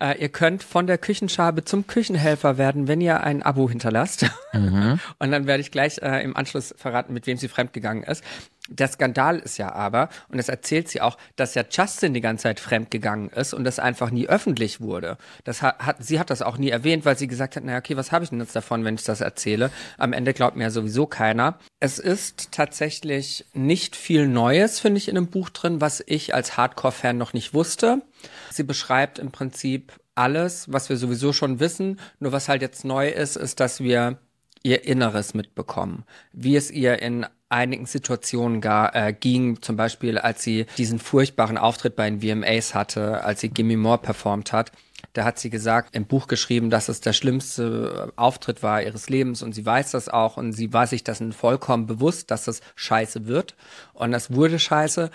Äh, ihr könnt von der Küchenschabe zum Küchenhelfer werden, wenn ihr ein Abo hinterlasst. Mhm. [laughs] Und dann werde ich gleich äh, im Anschluss verraten, mit wem sie fremdgegangen ist. Der Skandal ist ja aber, und das erzählt sie auch, dass ja Justin die ganze Zeit fremdgegangen ist und das einfach nie öffentlich wurde. Das hat, hat, sie hat das auch nie erwähnt, weil sie gesagt hat, naja, okay, was habe ich denn jetzt davon, wenn ich das erzähle? Am Ende glaubt mir ja sowieso keiner. Es ist tatsächlich nicht viel Neues, finde ich, in dem Buch drin, was ich als Hardcore-Fan noch nicht wusste. Sie beschreibt im Prinzip alles, was wir sowieso schon wissen. Nur was halt jetzt neu ist, ist, dass wir ihr Inneres mitbekommen. Wie es ihr in einigen Situationen gar, äh, ging, zum Beispiel als sie diesen furchtbaren Auftritt bei den VMAs hatte, als sie Gimme More performt hat. Da hat sie gesagt, im Buch geschrieben, dass es der schlimmste Auftritt war ihres Lebens. Und sie weiß das auch. Und sie war sich dessen vollkommen bewusst, dass es scheiße wird. Und es wurde scheiße.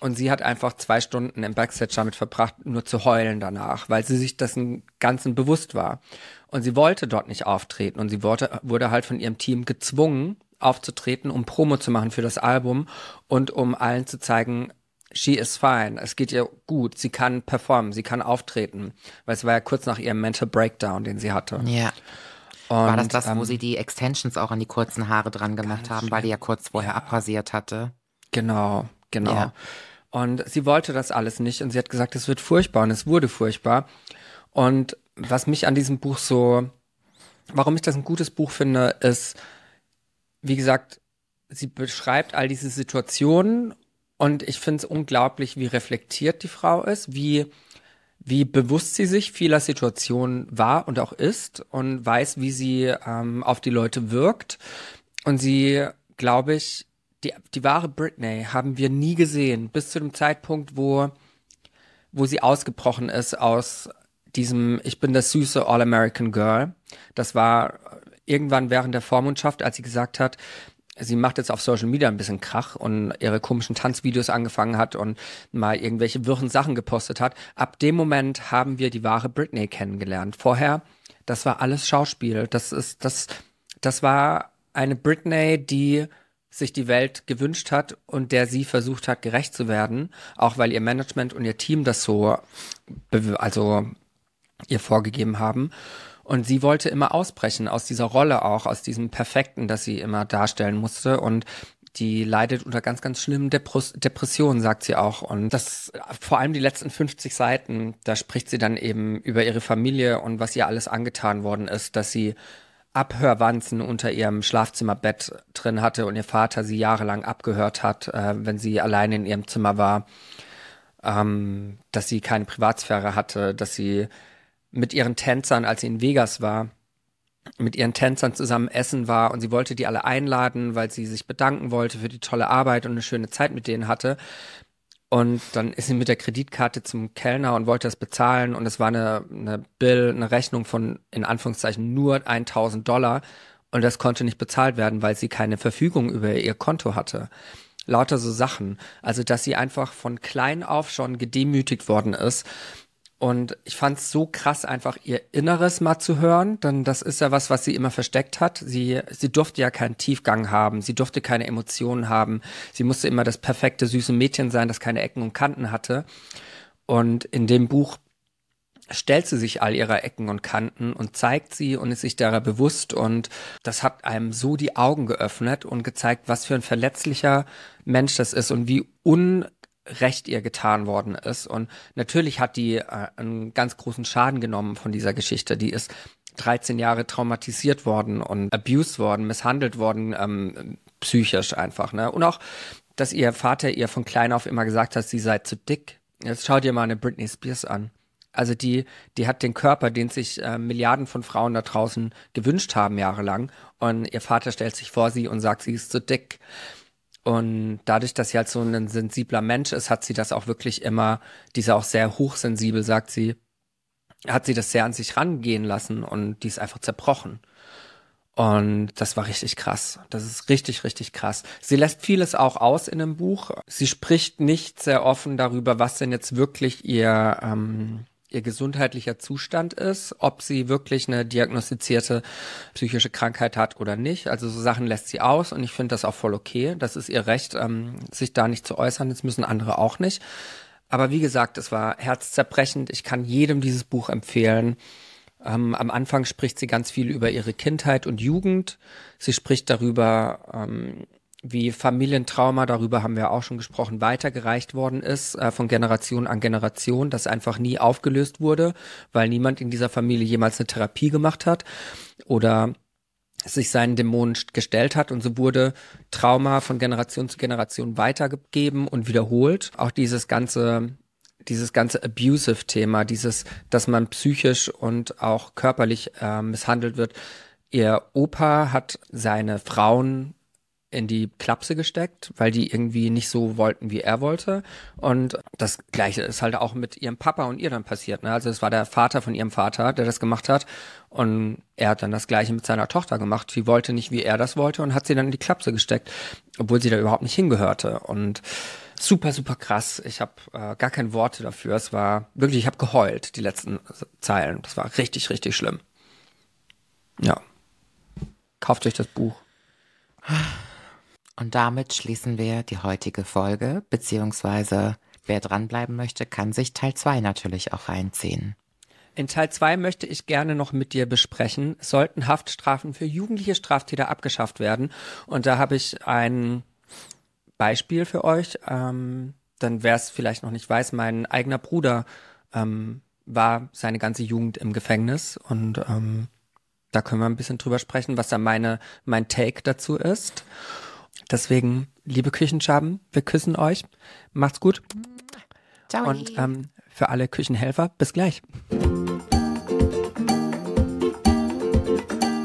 Und sie hat einfach zwei Stunden im Backstage damit verbracht, nur zu heulen danach, weil sie sich dessen Ganzen bewusst war. Und sie wollte dort nicht auftreten. Und sie wurde, wurde halt von ihrem Team gezwungen, aufzutreten, um Promo zu machen für das Album und um allen zu zeigen, she is fine. Es geht ihr gut. Sie kann performen, sie kann auftreten. Weil es war ja kurz nach ihrem Mental Breakdown, den sie hatte. Ja. Und, war das das, ähm, wo sie die Extensions auch an die kurzen Haare dran gemacht haben, schlimm. weil die ja kurz vorher ja. abrasiert hatte? Genau, genau. Ja. Und sie wollte das alles nicht und sie hat gesagt, es wird furchtbar und es wurde furchtbar. Und was mich an diesem Buch so, warum ich das ein gutes Buch finde, ist, wie gesagt, sie beschreibt all diese Situationen und ich finde es unglaublich, wie reflektiert die Frau ist, wie, wie bewusst sie sich vieler Situationen war und auch ist und weiß, wie sie ähm, auf die Leute wirkt. Und sie, glaube ich, die, die wahre Britney haben wir nie gesehen, bis zu dem Zeitpunkt, wo, wo sie ausgebrochen ist aus diesem Ich bin das süße All-American Girl. Das war irgendwann während der Vormundschaft, als sie gesagt hat, sie macht jetzt auf Social Media ein bisschen Krach und ihre komischen Tanzvideos angefangen hat und mal irgendwelche wirren Sachen gepostet hat. Ab dem Moment haben wir die wahre Britney kennengelernt. Vorher, das war alles Schauspiel. Das ist, das, das war eine Britney, die sich die Welt gewünscht hat und der sie versucht hat, gerecht zu werden, auch weil ihr Management und ihr Team das so, also ihr vorgegeben haben. Und sie wollte immer ausbrechen aus dieser Rolle auch, aus diesem Perfekten, das sie immer darstellen musste. Und die leidet unter ganz, ganz schlimmen Depres Depressionen, sagt sie auch. Und das, vor allem die letzten 50 Seiten, da spricht sie dann eben über ihre Familie und was ihr alles angetan worden ist, dass sie Abhörwanzen unter ihrem Schlafzimmerbett drin hatte und ihr Vater sie jahrelang abgehört hat, äh, wenn sie allein in ihrem Zimmer war, ähm, dass sie keine Privatsphäre hatte, dass sie mit ihren Tänzern, als sie in Vegas war, mit ihren Tänzern zusammen essen war und sie wollte die alle einladen, weil sie sich bedanken wollte für die tolle Arbeit und eine schöne Zeit mit denen hatte. Und dann ist sie mit der Kreditkarte zum Kellner und wollte das bezahlen und es war eine, eine Bill, eine Rechnung von in Anführungszeichen nur 1000 Dollar und das konnte nicht bezahlt werden, weil sie keine Verfügung über ihr Konto hatte. Lauter so Sachen. Also, dass sie einfach von klein auf schon gedemütigt worden ist und ich fand es so krass, einfach ihr Inneres mal zu hören, denn das ist ja was, was sie immer versteckt hat. Sie, sie durfte ja keinen Tiefgang haben, sie durfte keine Emotionen haben, sie musste immer das perfekte, süße Mädchen sein, das keine Ecken und Kanten hatte. Und in dem Buch stellt sie sich all ihre Ecken und Kanten und zeigt sie und ist sich derer bewusst und das hat einem so die Augen geöffnet und gezeigt, was für ein verletzlicher Mensch das ist und wie un Recht ihr getan worden ist. Und natürlich hat die äh, einen ganz großen Schaden genommen von dieser Geschichte. Die ist 13 Jahre traumatisiert worden und abused worden, misshandelt worden, ähm, psychisch einfach. Ne? Und auch, dass ihr Vater ihr von klein auf immer gesagt hat, sie sei zu dick. Jetzt schau dir mal eine Britney Spears an. Also die, die hat den Körper, den sich äh, Milliarden von Frauen da draußen gewünscht haben jahrelang. Und ihr Vater stellt sich vor sie und sagt, sie ist zu dick. Und dadurch, dass sie halt so ein sensibler Mensch ist, hat sie das auch wirklich immer, diese auch sehr hochsensibel, sagt sie, hat sie das sehr an sich rangehen lassen und die ist einfach zerbrochen. Und das war richtig krass. Das ist richtig, richtig krass. Sie lässt vieles auch aus in dem Buch. Sie spricht nicht sehr offen darüber, was denn jetzt wirklich ihr ähm, ihr gesundheitlicher Zustand ist, ob sie wirklich eine diagnostizierte psychische Krankheit hat oder nicht. Also so Sachen lässt sie aus und ich finde das auch voll okay. Das ist ihr Recht, ähm, sich da nicht zu äußern. Das müssen andere auch nicht. Aber wie gesagt, es war herzzerbrechend. Ich kann jedem dieses Buch empfehlen. Ähm, am Anfang spricht sie ganz viel über ihre Kindheit und Jugend. Sie spricht darüber, ähm, wie Familientrauma, darüber haben wir auch schon gesprochen, weitergereicht worden ist, äh, von Generation an Generation, das einfach nie aufgelöst wurde, weil niemand in dieser Familie jemals eine Therapie gemacht hat oder sich seinen Dämonen gestellt hat und so wurde Trauma von Generation zu Generation weitergegeben und wiederholt. Auch dieses ganze dieses ganze abusive-Thema, dieses, dass man psychisch und auch körperlich äh, misshandelt wird. Ihr Opa hat seine Frauen in die Klapse gesteckt, weil die irgendwie nicht so wollten, wie er wollte. Und das Gleiche ist halt auch mit ihrem Papa und ihr dann passiert. Ne? Also es war der Vater von ihrem Vater, der das gemacht hat. Und er hat dann das Gleiche mit seiner Tochter gemacht. Sie wollte nicht, wie er das wollte und hat sie dann in die Klapse gesteckt, obwohl sie da überhaupt nicht hingehörte. Und super, super krass. Ich habe äh, gar keine Worte dafür. Es war wirklich, ich habe geheult, die letzten Zeilen. Das war richtig, richtig schlimm. Ja. Kauft euch das Buch. Und damit schließen wir die heutige Folge, beziehungsweise wer dranbleiben möchte, kann sich Teil 2 natürlich auch reinziehen. In Teil 2 möchte ich gerne noch mit dir besprechen, sollten Haftstrafen für jugendliche Straftäter abgeschafft werden. Und da habe ich ein Beispiel für euch. Ähm, dann wer es vielleicht noch nicht weiß, mein eigener Bruder ähm, war seine ganze Jugend im Gefängnis und ähm, da können wir ein bisschen drüber sprechen, was da meine mein Take dazu ist. Deswegen, liebe Küchenschaben, wir küssen euch. Macht's gut. Ciao. Und ähm, für alle Küchenhelfer, bis gleich.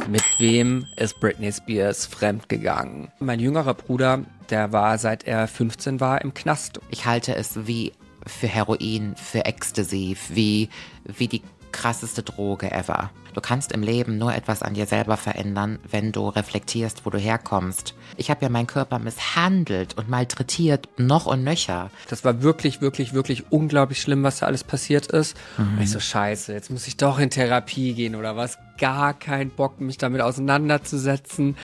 Mit wem ist Britney Spears fremdgegangen? Mein jüngerer Bruder, der war seit er 15 war im Knast. Ich halte es wie für Heroin, für Ecstasy, wie, wie die krasseste Droge ever. Du kannst im Leben nur etwas an dir selber verändern, wenn du reflektierst, wo du herkommst. Ich habe ja meinen Körper misshandelt und malträtiert, noch und nöcher. Das war wirklich, wirklich, wirklich unglaublich schlimm, was da alles passiert ist. Mhm. Und ich so, scheiße, jetzt muss ich doch in Therapie gehen oder was. Gar keinen Bock, mich damit auseinanderzusetzen.